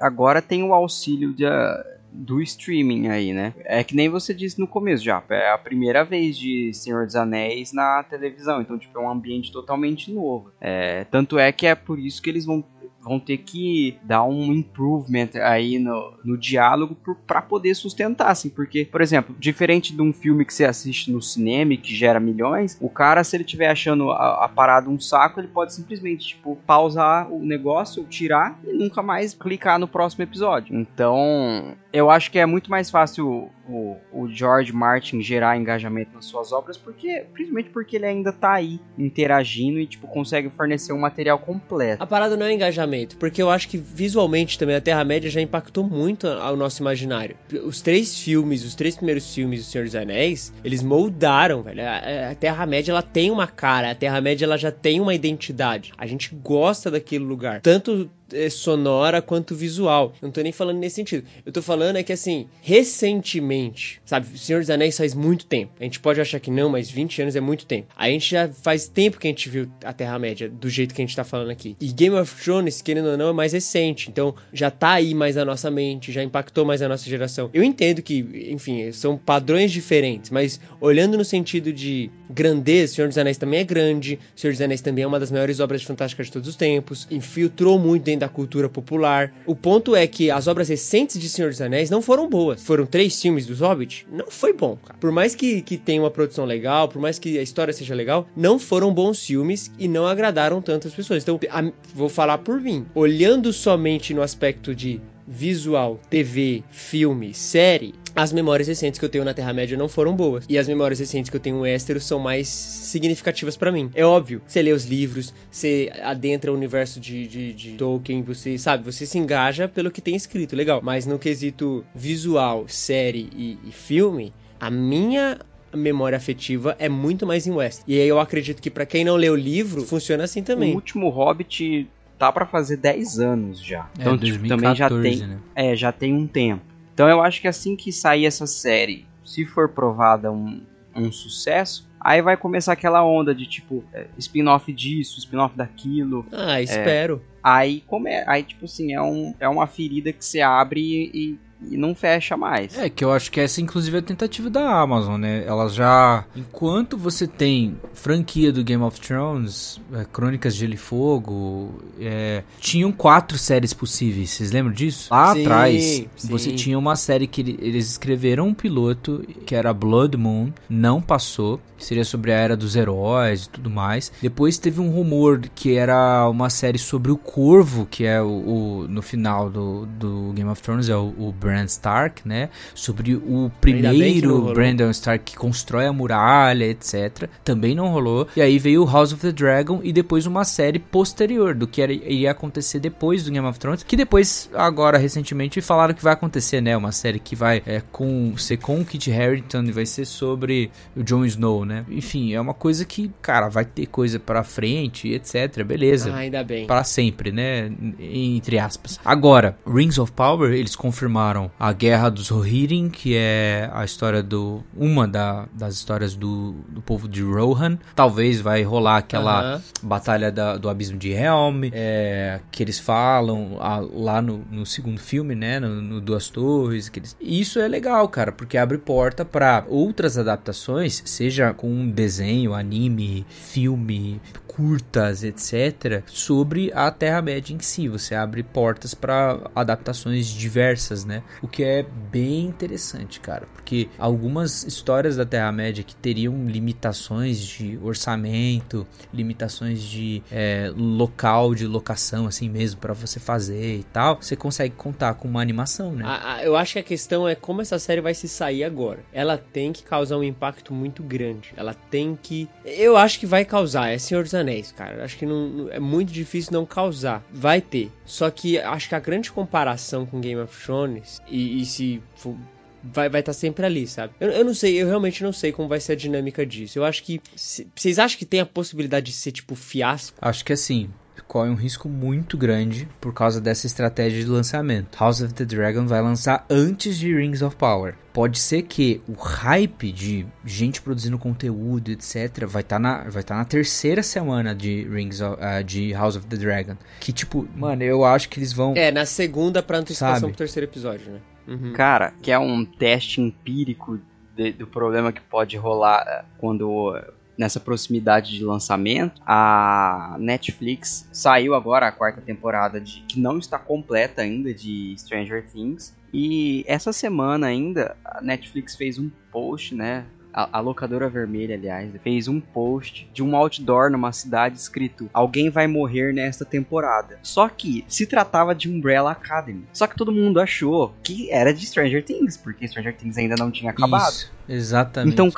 agora tem o auxílio de, ah, do streaming aí, né? É que nem você disse no começo já, é a primeira vez de Senhor dos Anéis na televisão, então tipo é um ambiente totalmente novo. É, tanto é que é por isso que eles vão vão ter que dar um improvement aí no, no diálogo para poder sustentar, assim, porque, por exemplo, diferente de um filme que você assiste no cinema que gera milhões, o cara, se ele estiver achando a, a parada um saco, ele pode simplesmente, tipo, pausar o negócio, tirar e nunca mais clicar no próximo episódio. Então, eu acho que é muito mais fácil o, o George Martin gerar engajamento nas suas obras, porque, principalmente porque ele ainda tá aí interagindo e, tipo, consegue fornecer um material completo. A parada não é engajamento, porque eu acho que visualmente também a Terra-média já impactou muito ao nosso imaginário. Os três filmes, os três primeiros filmes do Senhor dos Anéis, eles moldaram, velho. A, a Terra-média, ela tem uma cara, a Terra-média, ela já tem uma identidade. A gente gosta daquele lugar, tanto sonora quanto visual. Não tô nem falando nesse sentido. Eu tô falando é que, assim, recentemente, sabe, Senhor dos Anéis faz muito tempo. A gente pode achar que não, mas 20 anos é muito tempo. A gente já faz tempo que a gente viu a Terra-média do jeito que a gente tá falando aqui. E Game of Thrones, querendo ou não, é mais recente. Então, já tá aí mais na nossa mente, já impactou mais a nossa geração. Eu entendo que, enfim, são padrões diferentes, mas olhando no sentido de grandeza, Senhor dos Anéis também é grande. Senhor dos Anéis também é uma das maiores obras fantásticas de todos os tempos. Infiltrou muito dentro da cultura popular. O ponto é que as obras recentes de Senhor dos Anéis não foram boas. Foram três filmes dos Hobbit. Não foi bom, cara. Por mais que, que tenha uma produção legal, por mais que a história seja legal, não foram bons filmes e não agradaram tantas pessoas. Então, a- vou falar por mim. Olhando somente no aspecto de visual, TV, filme, série, as memórias recentes que eu tenho na Terra-média não foram boas. E as memórias recentes que eu tenho em Westeros são mais significativas para mim. É óbvio, você lê os livros, você adentra o universo de, de, de, Tolkien, você sabe, você se engaja pelo que tem escrito, legal. Mas no quesito visual, série e, e filme, a minha memória afetiva é muito mais em West. E aí eu acredito que para quem não lê o livro, funciona assim também. O último Hobbit tá para fazer 10 anos já. É, então, 2014, tipo, também já tem, né? é, já tem um tempo. Então eu acho que assim que sair essa série, se for provada um, um sucesso, aí vai começar aquela onda de tipo é, spin-off disso, spin-off daquilo. Ah, espero. É, aí come, aí tipo assim é, um, é uma ferida que você abre e, e não fecha mais. É, que eu acho que essa inclusive é a tentativa da Amazon, né? Ela já. Enquanto você tem franquia do Game of Thrones, é, Crônicas de Gelo e Fogo, é, tinham quatro séries possíveis, vocês lembram disso? Lá sim, atrás, sim. você tinha uma série que eles escreveram um piloto, que era Blood Moon, não passou, seria sobre a Era dos Heróis e tudo mais. Depois teve um rumor que era uma série sobre o Corvo, que é o, o no final do, do Game of Thrones, é o, o Bran Stark, né? Sobre o primeiro Brandon Stark que constrói a muralha, etc. Também não rolou. E aí veio House of the Dragon e depois uma série posterior do que era, iria acontecer depois do Game of Thrones, que depois, agora, recentemente, falaram que vai acontecer, né? Uma série que vai é, com, ser com o Kit Harington e vai ser sobre o Jon Snow, né? Enfim, é uma coisa que, cara, vai ter coisa pra frente, etc. Beleza. Ah, ainda bem. Para sempre, né? Entre aspas. Agora, Rings of Power, eles confirmaram a Guerra dos Rohirrim, que é a história do uma da, das histórias do, do povo de Rohan. Talvez vai rolar aquela batalha da, do abismo de Helm, é, que eles falam a, lá no, no, segundo filme, né, no, no Duas Torres. Que eles... Isso é legal, cara, porque abre porta para outras adaptações, seja com um desenho, anime, filme, curtas, etc., sobre a Terra-média em si. Você abre portas para adaptações diversas, né? O que é bem interessante, cara, porque algumas histórias da Terra-média que teriam limitações de orçamento, limitações de é, local de locação, assim mesmo, para você fazer e tal, você consegue contar com uma animação, né? A, a, eu acho que a questão é como essa série vai se sair agora. Ela tem que causar um impacto muito grande. Ela tem que. Eu acho que vai causar. É Senhor dos Anéis, cara. Acho que não, é muito difícil não causar. Vai ter. Só que acho que a grande comparação com Game of Thrones, e, e se for, vai estar tá sempre ali, sabe? Eu, eu, não sei, eu realmente não sei como vai ser a dinâmica disso. Eu acho que. Vocês acham que tem a possibilidade de ser, tipo, fiasco? Acho que assim corre um risco muito grande por causa dessa estratégia de lançamento. House of the Dragon vai lançar antes de Rings of Power. Pode ser que o hype de gente produzindo conteúdo, etc, vai estar tá na vai tá na terceira semana de Rings of, uh, de House of the Dragon, que tipo, mano, eu acho que eles vão É, na segunda para antecipação sabe? pro terceiro episódio, né? Uhum. Cara, que é um teste empírico de, do problema que pode rolar eh, quando nessa proximidade de lançamento, a Netflix saiu agora a quarta temporada de que não está completa ainda de Stranger Things. E essa semana ainda a Netflix fez um post, né? A, locadora vermelha, aliás, fez um post de um outdoor numa cidade escrito: Alguém vai morrer nesta temporada. Só que se tratava de Umbrella Academy. Só que todo mundo achou que era de Stranger Things, porque Stranger Things ainda não tinha acabado. Isso, exatamente. Então,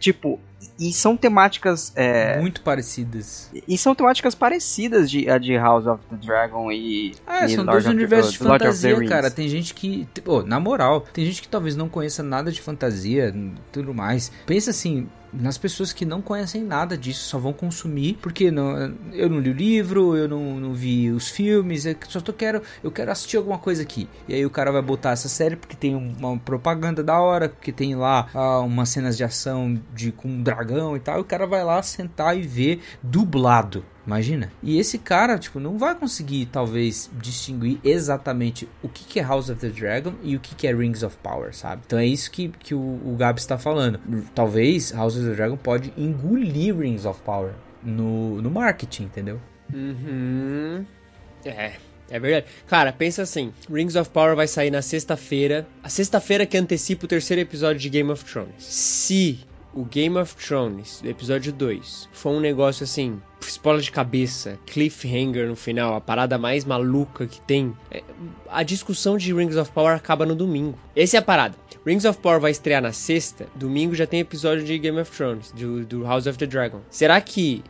tipo, e são temáticas. É... Muito parecidas. E são temáticas parecidas de, a de House of the Dragon e. Ah, e são Lord dois universos de fantasia, cara. Tem gente que. Oh, na moral, tem gente que talvez não conheça nada de fantasia tudo mais. Pensa assim, nas pessoas que não conhecem nada disso, só vão consumir porque não, eu não li o livro, eu não, não vi os filmes, eu só tô, quero, eu quero assistir alguma coisa aqui. E aí o cara vai botar essa série porque tem uma propaganda da hora, porque tem lá ah, umas cenas de ação de com dragão e tal, e o cara vai lá sentar e ver dublado. Imagina. E esse cara, tipo, não vai conseguir, talvez, distinguir exatamente o que, que é House of the Dragon e o que, que é Rings of Power, sabe? Então é isso que, que o, o está falando. Talvez House of the Dragon pode engolir Rings of Power no, no marketing, entendeu? Uhum. É. É verdade. Cara, pensa assim: Rings of Power vai sair na sexta-feira. A sexta-feira que antecipa o terceiro episódio de Game of Thrones. Se o Game of Thrones, episódio 2, foi um negócio assim, spoiler de cabeça, cliffhanger no final, a parada mais maluca que tem. É, a discussão de Rings of Power acaba no domingo. Essa é a parada. Rings of Power vai estrear na sexta, domingo já tem episódio de Game of Thrones, do, do House of the Dragon. Será que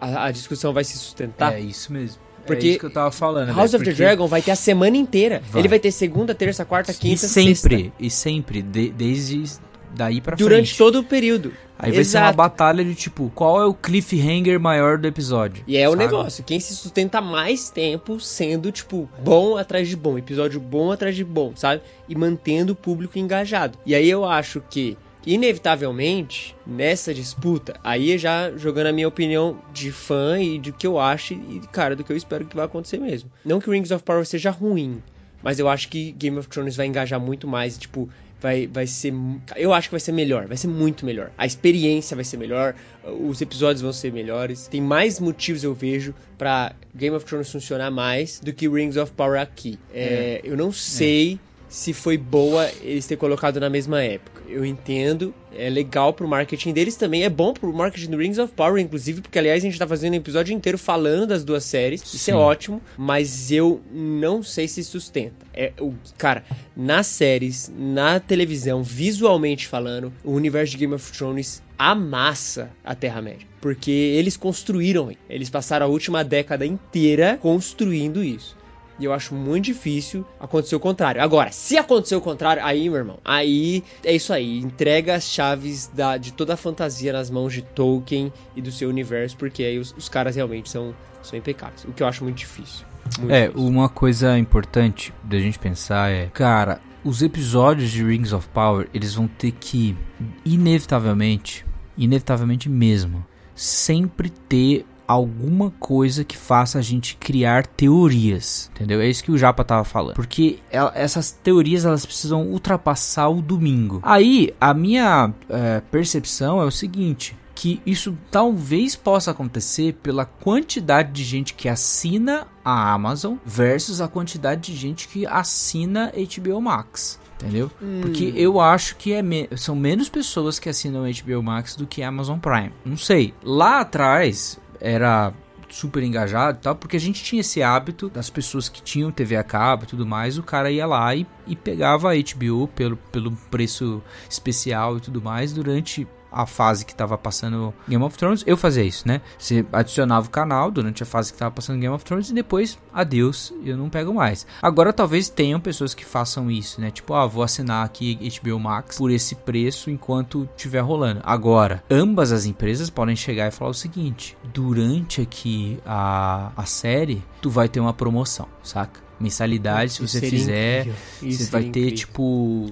a, a discussão vai se sustentar? É isso mesmo. Porque é isso que eu tava falando. House velho, of the Dragon vai ter a semana inteira. Vai. Ele vai ter segunda, terça, quarta, E quinta, sempre, sexta. e sempre, de- desde daí pra Durante frente. todo o período. Aí vai ser uma Exato. batalha de tipo, qual é o cliffhanger maior do episódio? E é o sabe? negócio, quem se sustenta mais tempo sendo, tipo, bom atrás de bom, episódio bom atrás de bom, sabe? E mantendo o público engajado. E aí eu acho que, inevitavelmente, nessa disputa, aí é já jogando a minha opinião de fã e de que eu acho e, cara, do que eu espero que vai acontecer mesmo. Não que Rings of Power seja ruim, mas eu acho que Game of Thrones vai engajar muito mais, tipo, vai, vai ser. Eu acho que vai ser melhor, vai ser muito melhor. A experiência vai ser melhor, os episódios vão ser melhores. Tem mais motivos, eu vejo, pra Game of Thrones funcionar mais do que Rings of Power aqui. É, Eu não sei. Se foi boa eles ter colocado na mesma época. Eu entendo, é legal pro marketing deles também, é bom pro marketing do Rings of Power, inclusive, porque aliás a gente tá fazendo um episódio inteiro falando das duas séries, isso Sim. é ótimo, mas eu não sei se sustenta. É o cara, nas séries, na televisão, visualmente falando, o universo de Game of Thrones amassa a Terra-média. Porque eles construíram, eles passaram a última década inteira construindo isso. E eu acho muito difícil acontecer o contrário. Agora, se acontecer o contrário, aí, meu irmão, aí é isso aí. Entrega as chaves da, de toda a fantasia nas mãos de Tolkien e do seu universo, porque aí os, os caras realmente são, são impecáveis. O que eu acho muito difícil. Muito É, difícil. uma coisa importante da gente pensar é, cara, os episódios de Rings of Power, eles vão ter que inevitavelmente, inevitavelmente mesmo, sempre ter alguma coisa que faça a gente criar teorias, entendeu? É isso que o Japa tava falando. Porque ela- essas teorias elas precisam ultrapassar o domingo. Aí a minha é, percepção é o seguinte: que isso talvez possa acontecer pela quantidade de gente que assina a Amazon versus a quantidade de gente que assina HBO Max. Entendeu? Porque eu acho que é me- são menos pessoas que assinam HBO Max do que Amazon Prime. Não sei. Lá atrás era super engajado e tal, porque a gente tinha esse hábito das pessoas que tinham TV a cabo e tudo mais, o cara ia lá e, e pegava a HBO pelo, pelo preço especial e tudo mais durante a fase que tava passando Game of Thrones. Eu fazia isso, né? Você adicionava o canal durante a fase que tava passando Game of Thrones e depois, adeus, eu não pego mais. Agora talvez tenham pessoas que façam isso, né? Tipo, ah, vou assinar aqui HBO Max por esse preço enquanto tiver rolando. Agora, ambas as empresas podem chegar e falar o seguinte: durante aqui a, a série, tu vai ter uma promoção, saca? Mensalidade, se você fizer, incrível. você Isso vai seria ter incrível. tipo.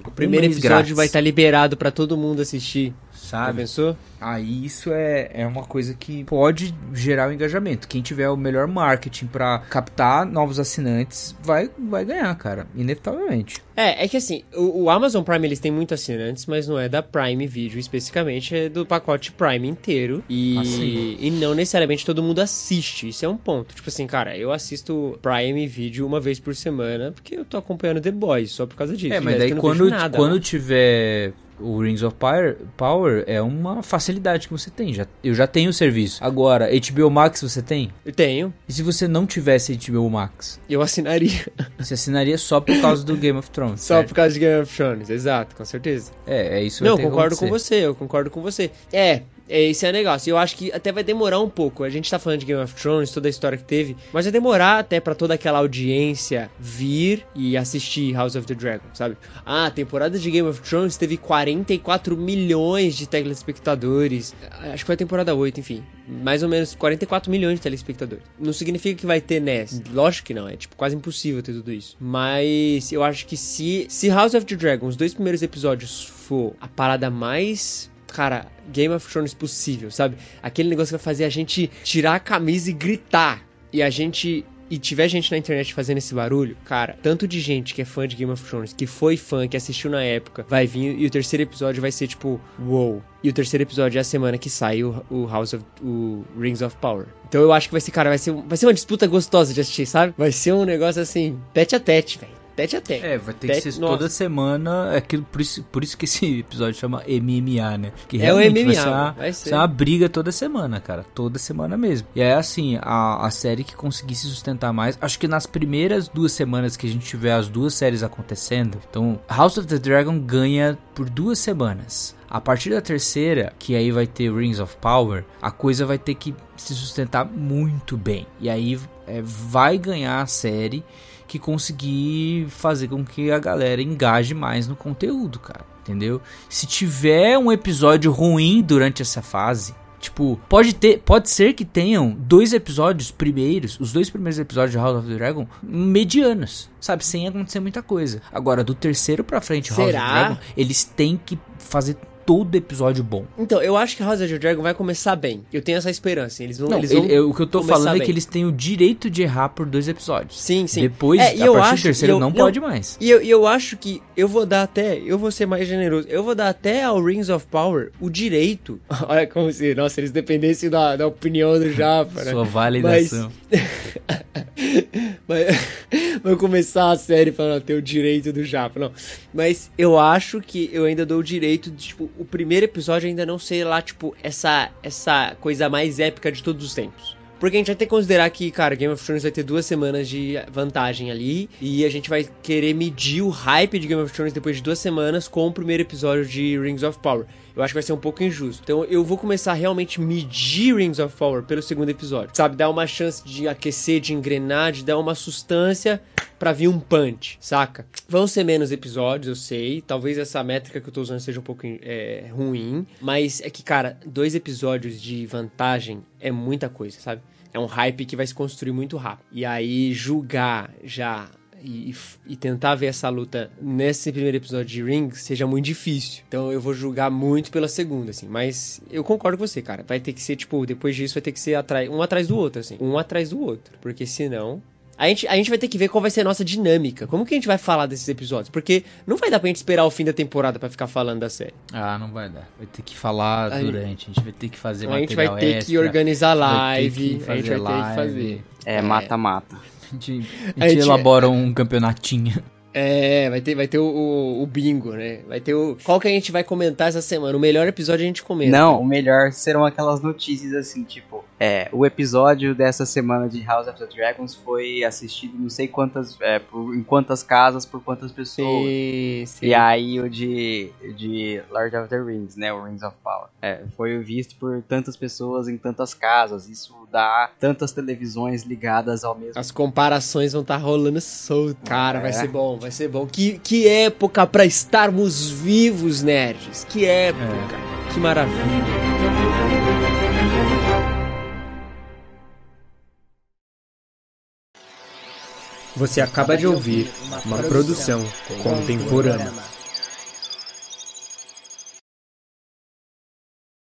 O primeiro episódio grátis, vai estar liberado pra todo mundo assistir. Já sabe? pensou? Aí isso é, é uma coisa que pode gerar o engajamento. Quem tiver o melhor marketing pra captar novos assinantes vai, vai ganhar, cara. Inevitavelmente. É, é que assim, o, o Amazon Prime eles têm muitos assinantes, mas não é da Prime Video especificamente, é do pacote Prime inteiro. E, Ah, sim. e não necessariamente todo mundo assiste. Isso é um ponto. Tipo assim, cara, eu assisto Prime Video uma vez por semana, porque eu tô acompanhando The Boys, só por causa disso. É, mas daí quando, nada, quando né? tiver o Rings of Power, Power, é uma facilidade que você tem. Já, eu já tenho o serviço. Agora, HBO Max você tem? Eu tenho, E se você não tivesse HBO Max? eu assinaria. Você assinaria só por causa do Game of Thrones. só certo? por causa de Game of Thrones, exato, com certeza. É, é isso Não, concordo com você, eu concordo com você. É, é, esse é o negócio. Eu acho que até vai demorar um pouco. A gente tá falando de Game of Thrones, toda a história que teve, mas vai demorar até pra toda aquela audiência vir e assistir House of the Dragon, sabe? Ah, a temporada de Game of Thrones teve 44 milhões de telespectadores. Acho que foi a temporada 8, enfim. Mais ou menos 44 milhões de telespectadores. Não significa que vai ter NES. Lógico que não, é tipo quase impossível ter tudo isso. Mas eu acho que se, se House of the Dragon, os dois primeiros episódios, for a parada mais cara, Game of Thrones possível, sabe? Aquele negócio que vai fazer a gente tirar a camisa e gritar. E a gente. E tiver gente na internet fazendo esse barulho, cara, tanto de gente que é fã de Game of Thrones, que foi fã, que assistiu na época, vai vir e o terceiro episódio vai ser tipo, wow. E o terceiro episódio é a semana que sai o, o House of. o Rings of Power. Então eu acho que vai ser, cara, vai ser, vai ser uma disputa gostosa de assistir, sabe? Vai ser um negócio assim, tete a tete, velho. Tete a tete. É, vai ter Tete- que ser nossa. toda semana. É aquilo, por, isso, por isso que esse episódio chama MMA, né? Que É o MMA, vai ser, uma, vai ser. uma briga toda semana, cara. Toda semana mesmo. E é assim, a, a série que conseguir se sustentar mais. Acho que nas primeiras duas semanas que a gente tiver as duas séries acontecendo. Então, House of the Dragon ganha por duas semanas. A partir da terceira, que aí vai ter Rings of Power, a coisa vai ter que se sustentar muito bem. E aí é, vai ganhar a série que conseguir fazer com que a galera engaje mais no conteúdo, cara. Entendeu? Se tiver um episódio ruim durante essa fase, tipo, pode ter, pode ser que tenham dois episódios primeiros, os dois primeiros episódios de House of the Dragon medianos, sabe, sem acontecer muita coisa. Agora, do terceiro pra frente, House of Será? the Dragon, eles têm que fazer todo episódio bom. Então, eu acho que House of the Dragon vai começar bem. Eu tenho essa esperança. Eles vão. Não, eles vão ele- eu- o que eu tô falando é bem. que eles têm o direito de errar por dois episódios. Sim, sim. Depois, É, a partir acho- do terceiro, eu- não, não- pode mais. E eu, eu acho que eu vou dar até, eu vou ser mais generoso, eu vou dar até ao Rings of Power o direito. Olha como se, nossa, eles dependessem da, da opinião do Japa, né? Sua validação. Mas, vai começar a série falando ter o direito do Japa, não. Mas eu acho que eu ainda dou o direito de, tipo, o primeiro episódio ainda não ser lá, tipo, essa, essa coisa mais épica de todos os tempos. Porque a gente vai ter que considerar que, cara, Game of Thrones vai ter duas semanas de vantagem ali. E a gente vai querer medir o hype de Game of Thrones depois de duas semanas com o primeiro episódio de Rings of Power. Eu acho que vai ser um pouco injusto. Então eu vou começar a realmente medir Rings of Power pelo segundo episódio. Sabe? Dar uma chance de aquecer, de engrenar, de dar uma sustância pra vir um punch, saca? Vão ser menos episódios, eu sei. Talvez essa métrica que eu tô usando seja um pouco é, ruim. Mas é que, cara, dois episódios de vantagem é muita coisa, sabe? É um hype que vai se construir muito rápido. E aí, julgar já e, e tentar ver essa luta nesse primeiro episódio de Rings seja muito difícil. Então eu vou julgar muito pela segunda, assim. Mas eu concordo com você, cara. Vai ter que ser, tipo, depois disso vai ter que ser atrai- um atrás do outro, assim. Um atrás do outro. Porque senão. A gente, a gente vai ter que ver qual vai ser a nossa dinâmica. Como que a gente vai falar desses episódios? Porque não vai dar pra gente esperar o fim da temporada pra ficar falando da série. Ah, não vai dar. Vai ter que falar A gente- durante. A gente vai ter que fazer a gente vai material ter extra. que organizar live. A gente vai ter que live. fazer. É, mata-mata. A gente, a A gente gente- elabora um campeonatinho. É, vai ter, vai ter o, o- o bingo, né? Vai ter o. Qual que a gente vai comentar essa semana? O melhor episódio a gente comenta. Não, o melhor serão aquelas notícias assim, tipo, é, o episódio dessa semana de House of the Dragons foi assistido não sei quantas, é, por, em quantas casas, por quantas pessoas. Sim, sim. E aí o de, de Lord of the Rings, né, o Rings of Power, é, foi visto por tantas pessoas em tantas casas. Isso tantas televisões ligadas ao mesmo As comparações vão estar rolando solto. Cara, vai É. ser bom, vai ser bom. Que, que época pra estarmos vivos, nerds. Que época. Que maravilha. Você acaba de ouvir uma produção contemporânea.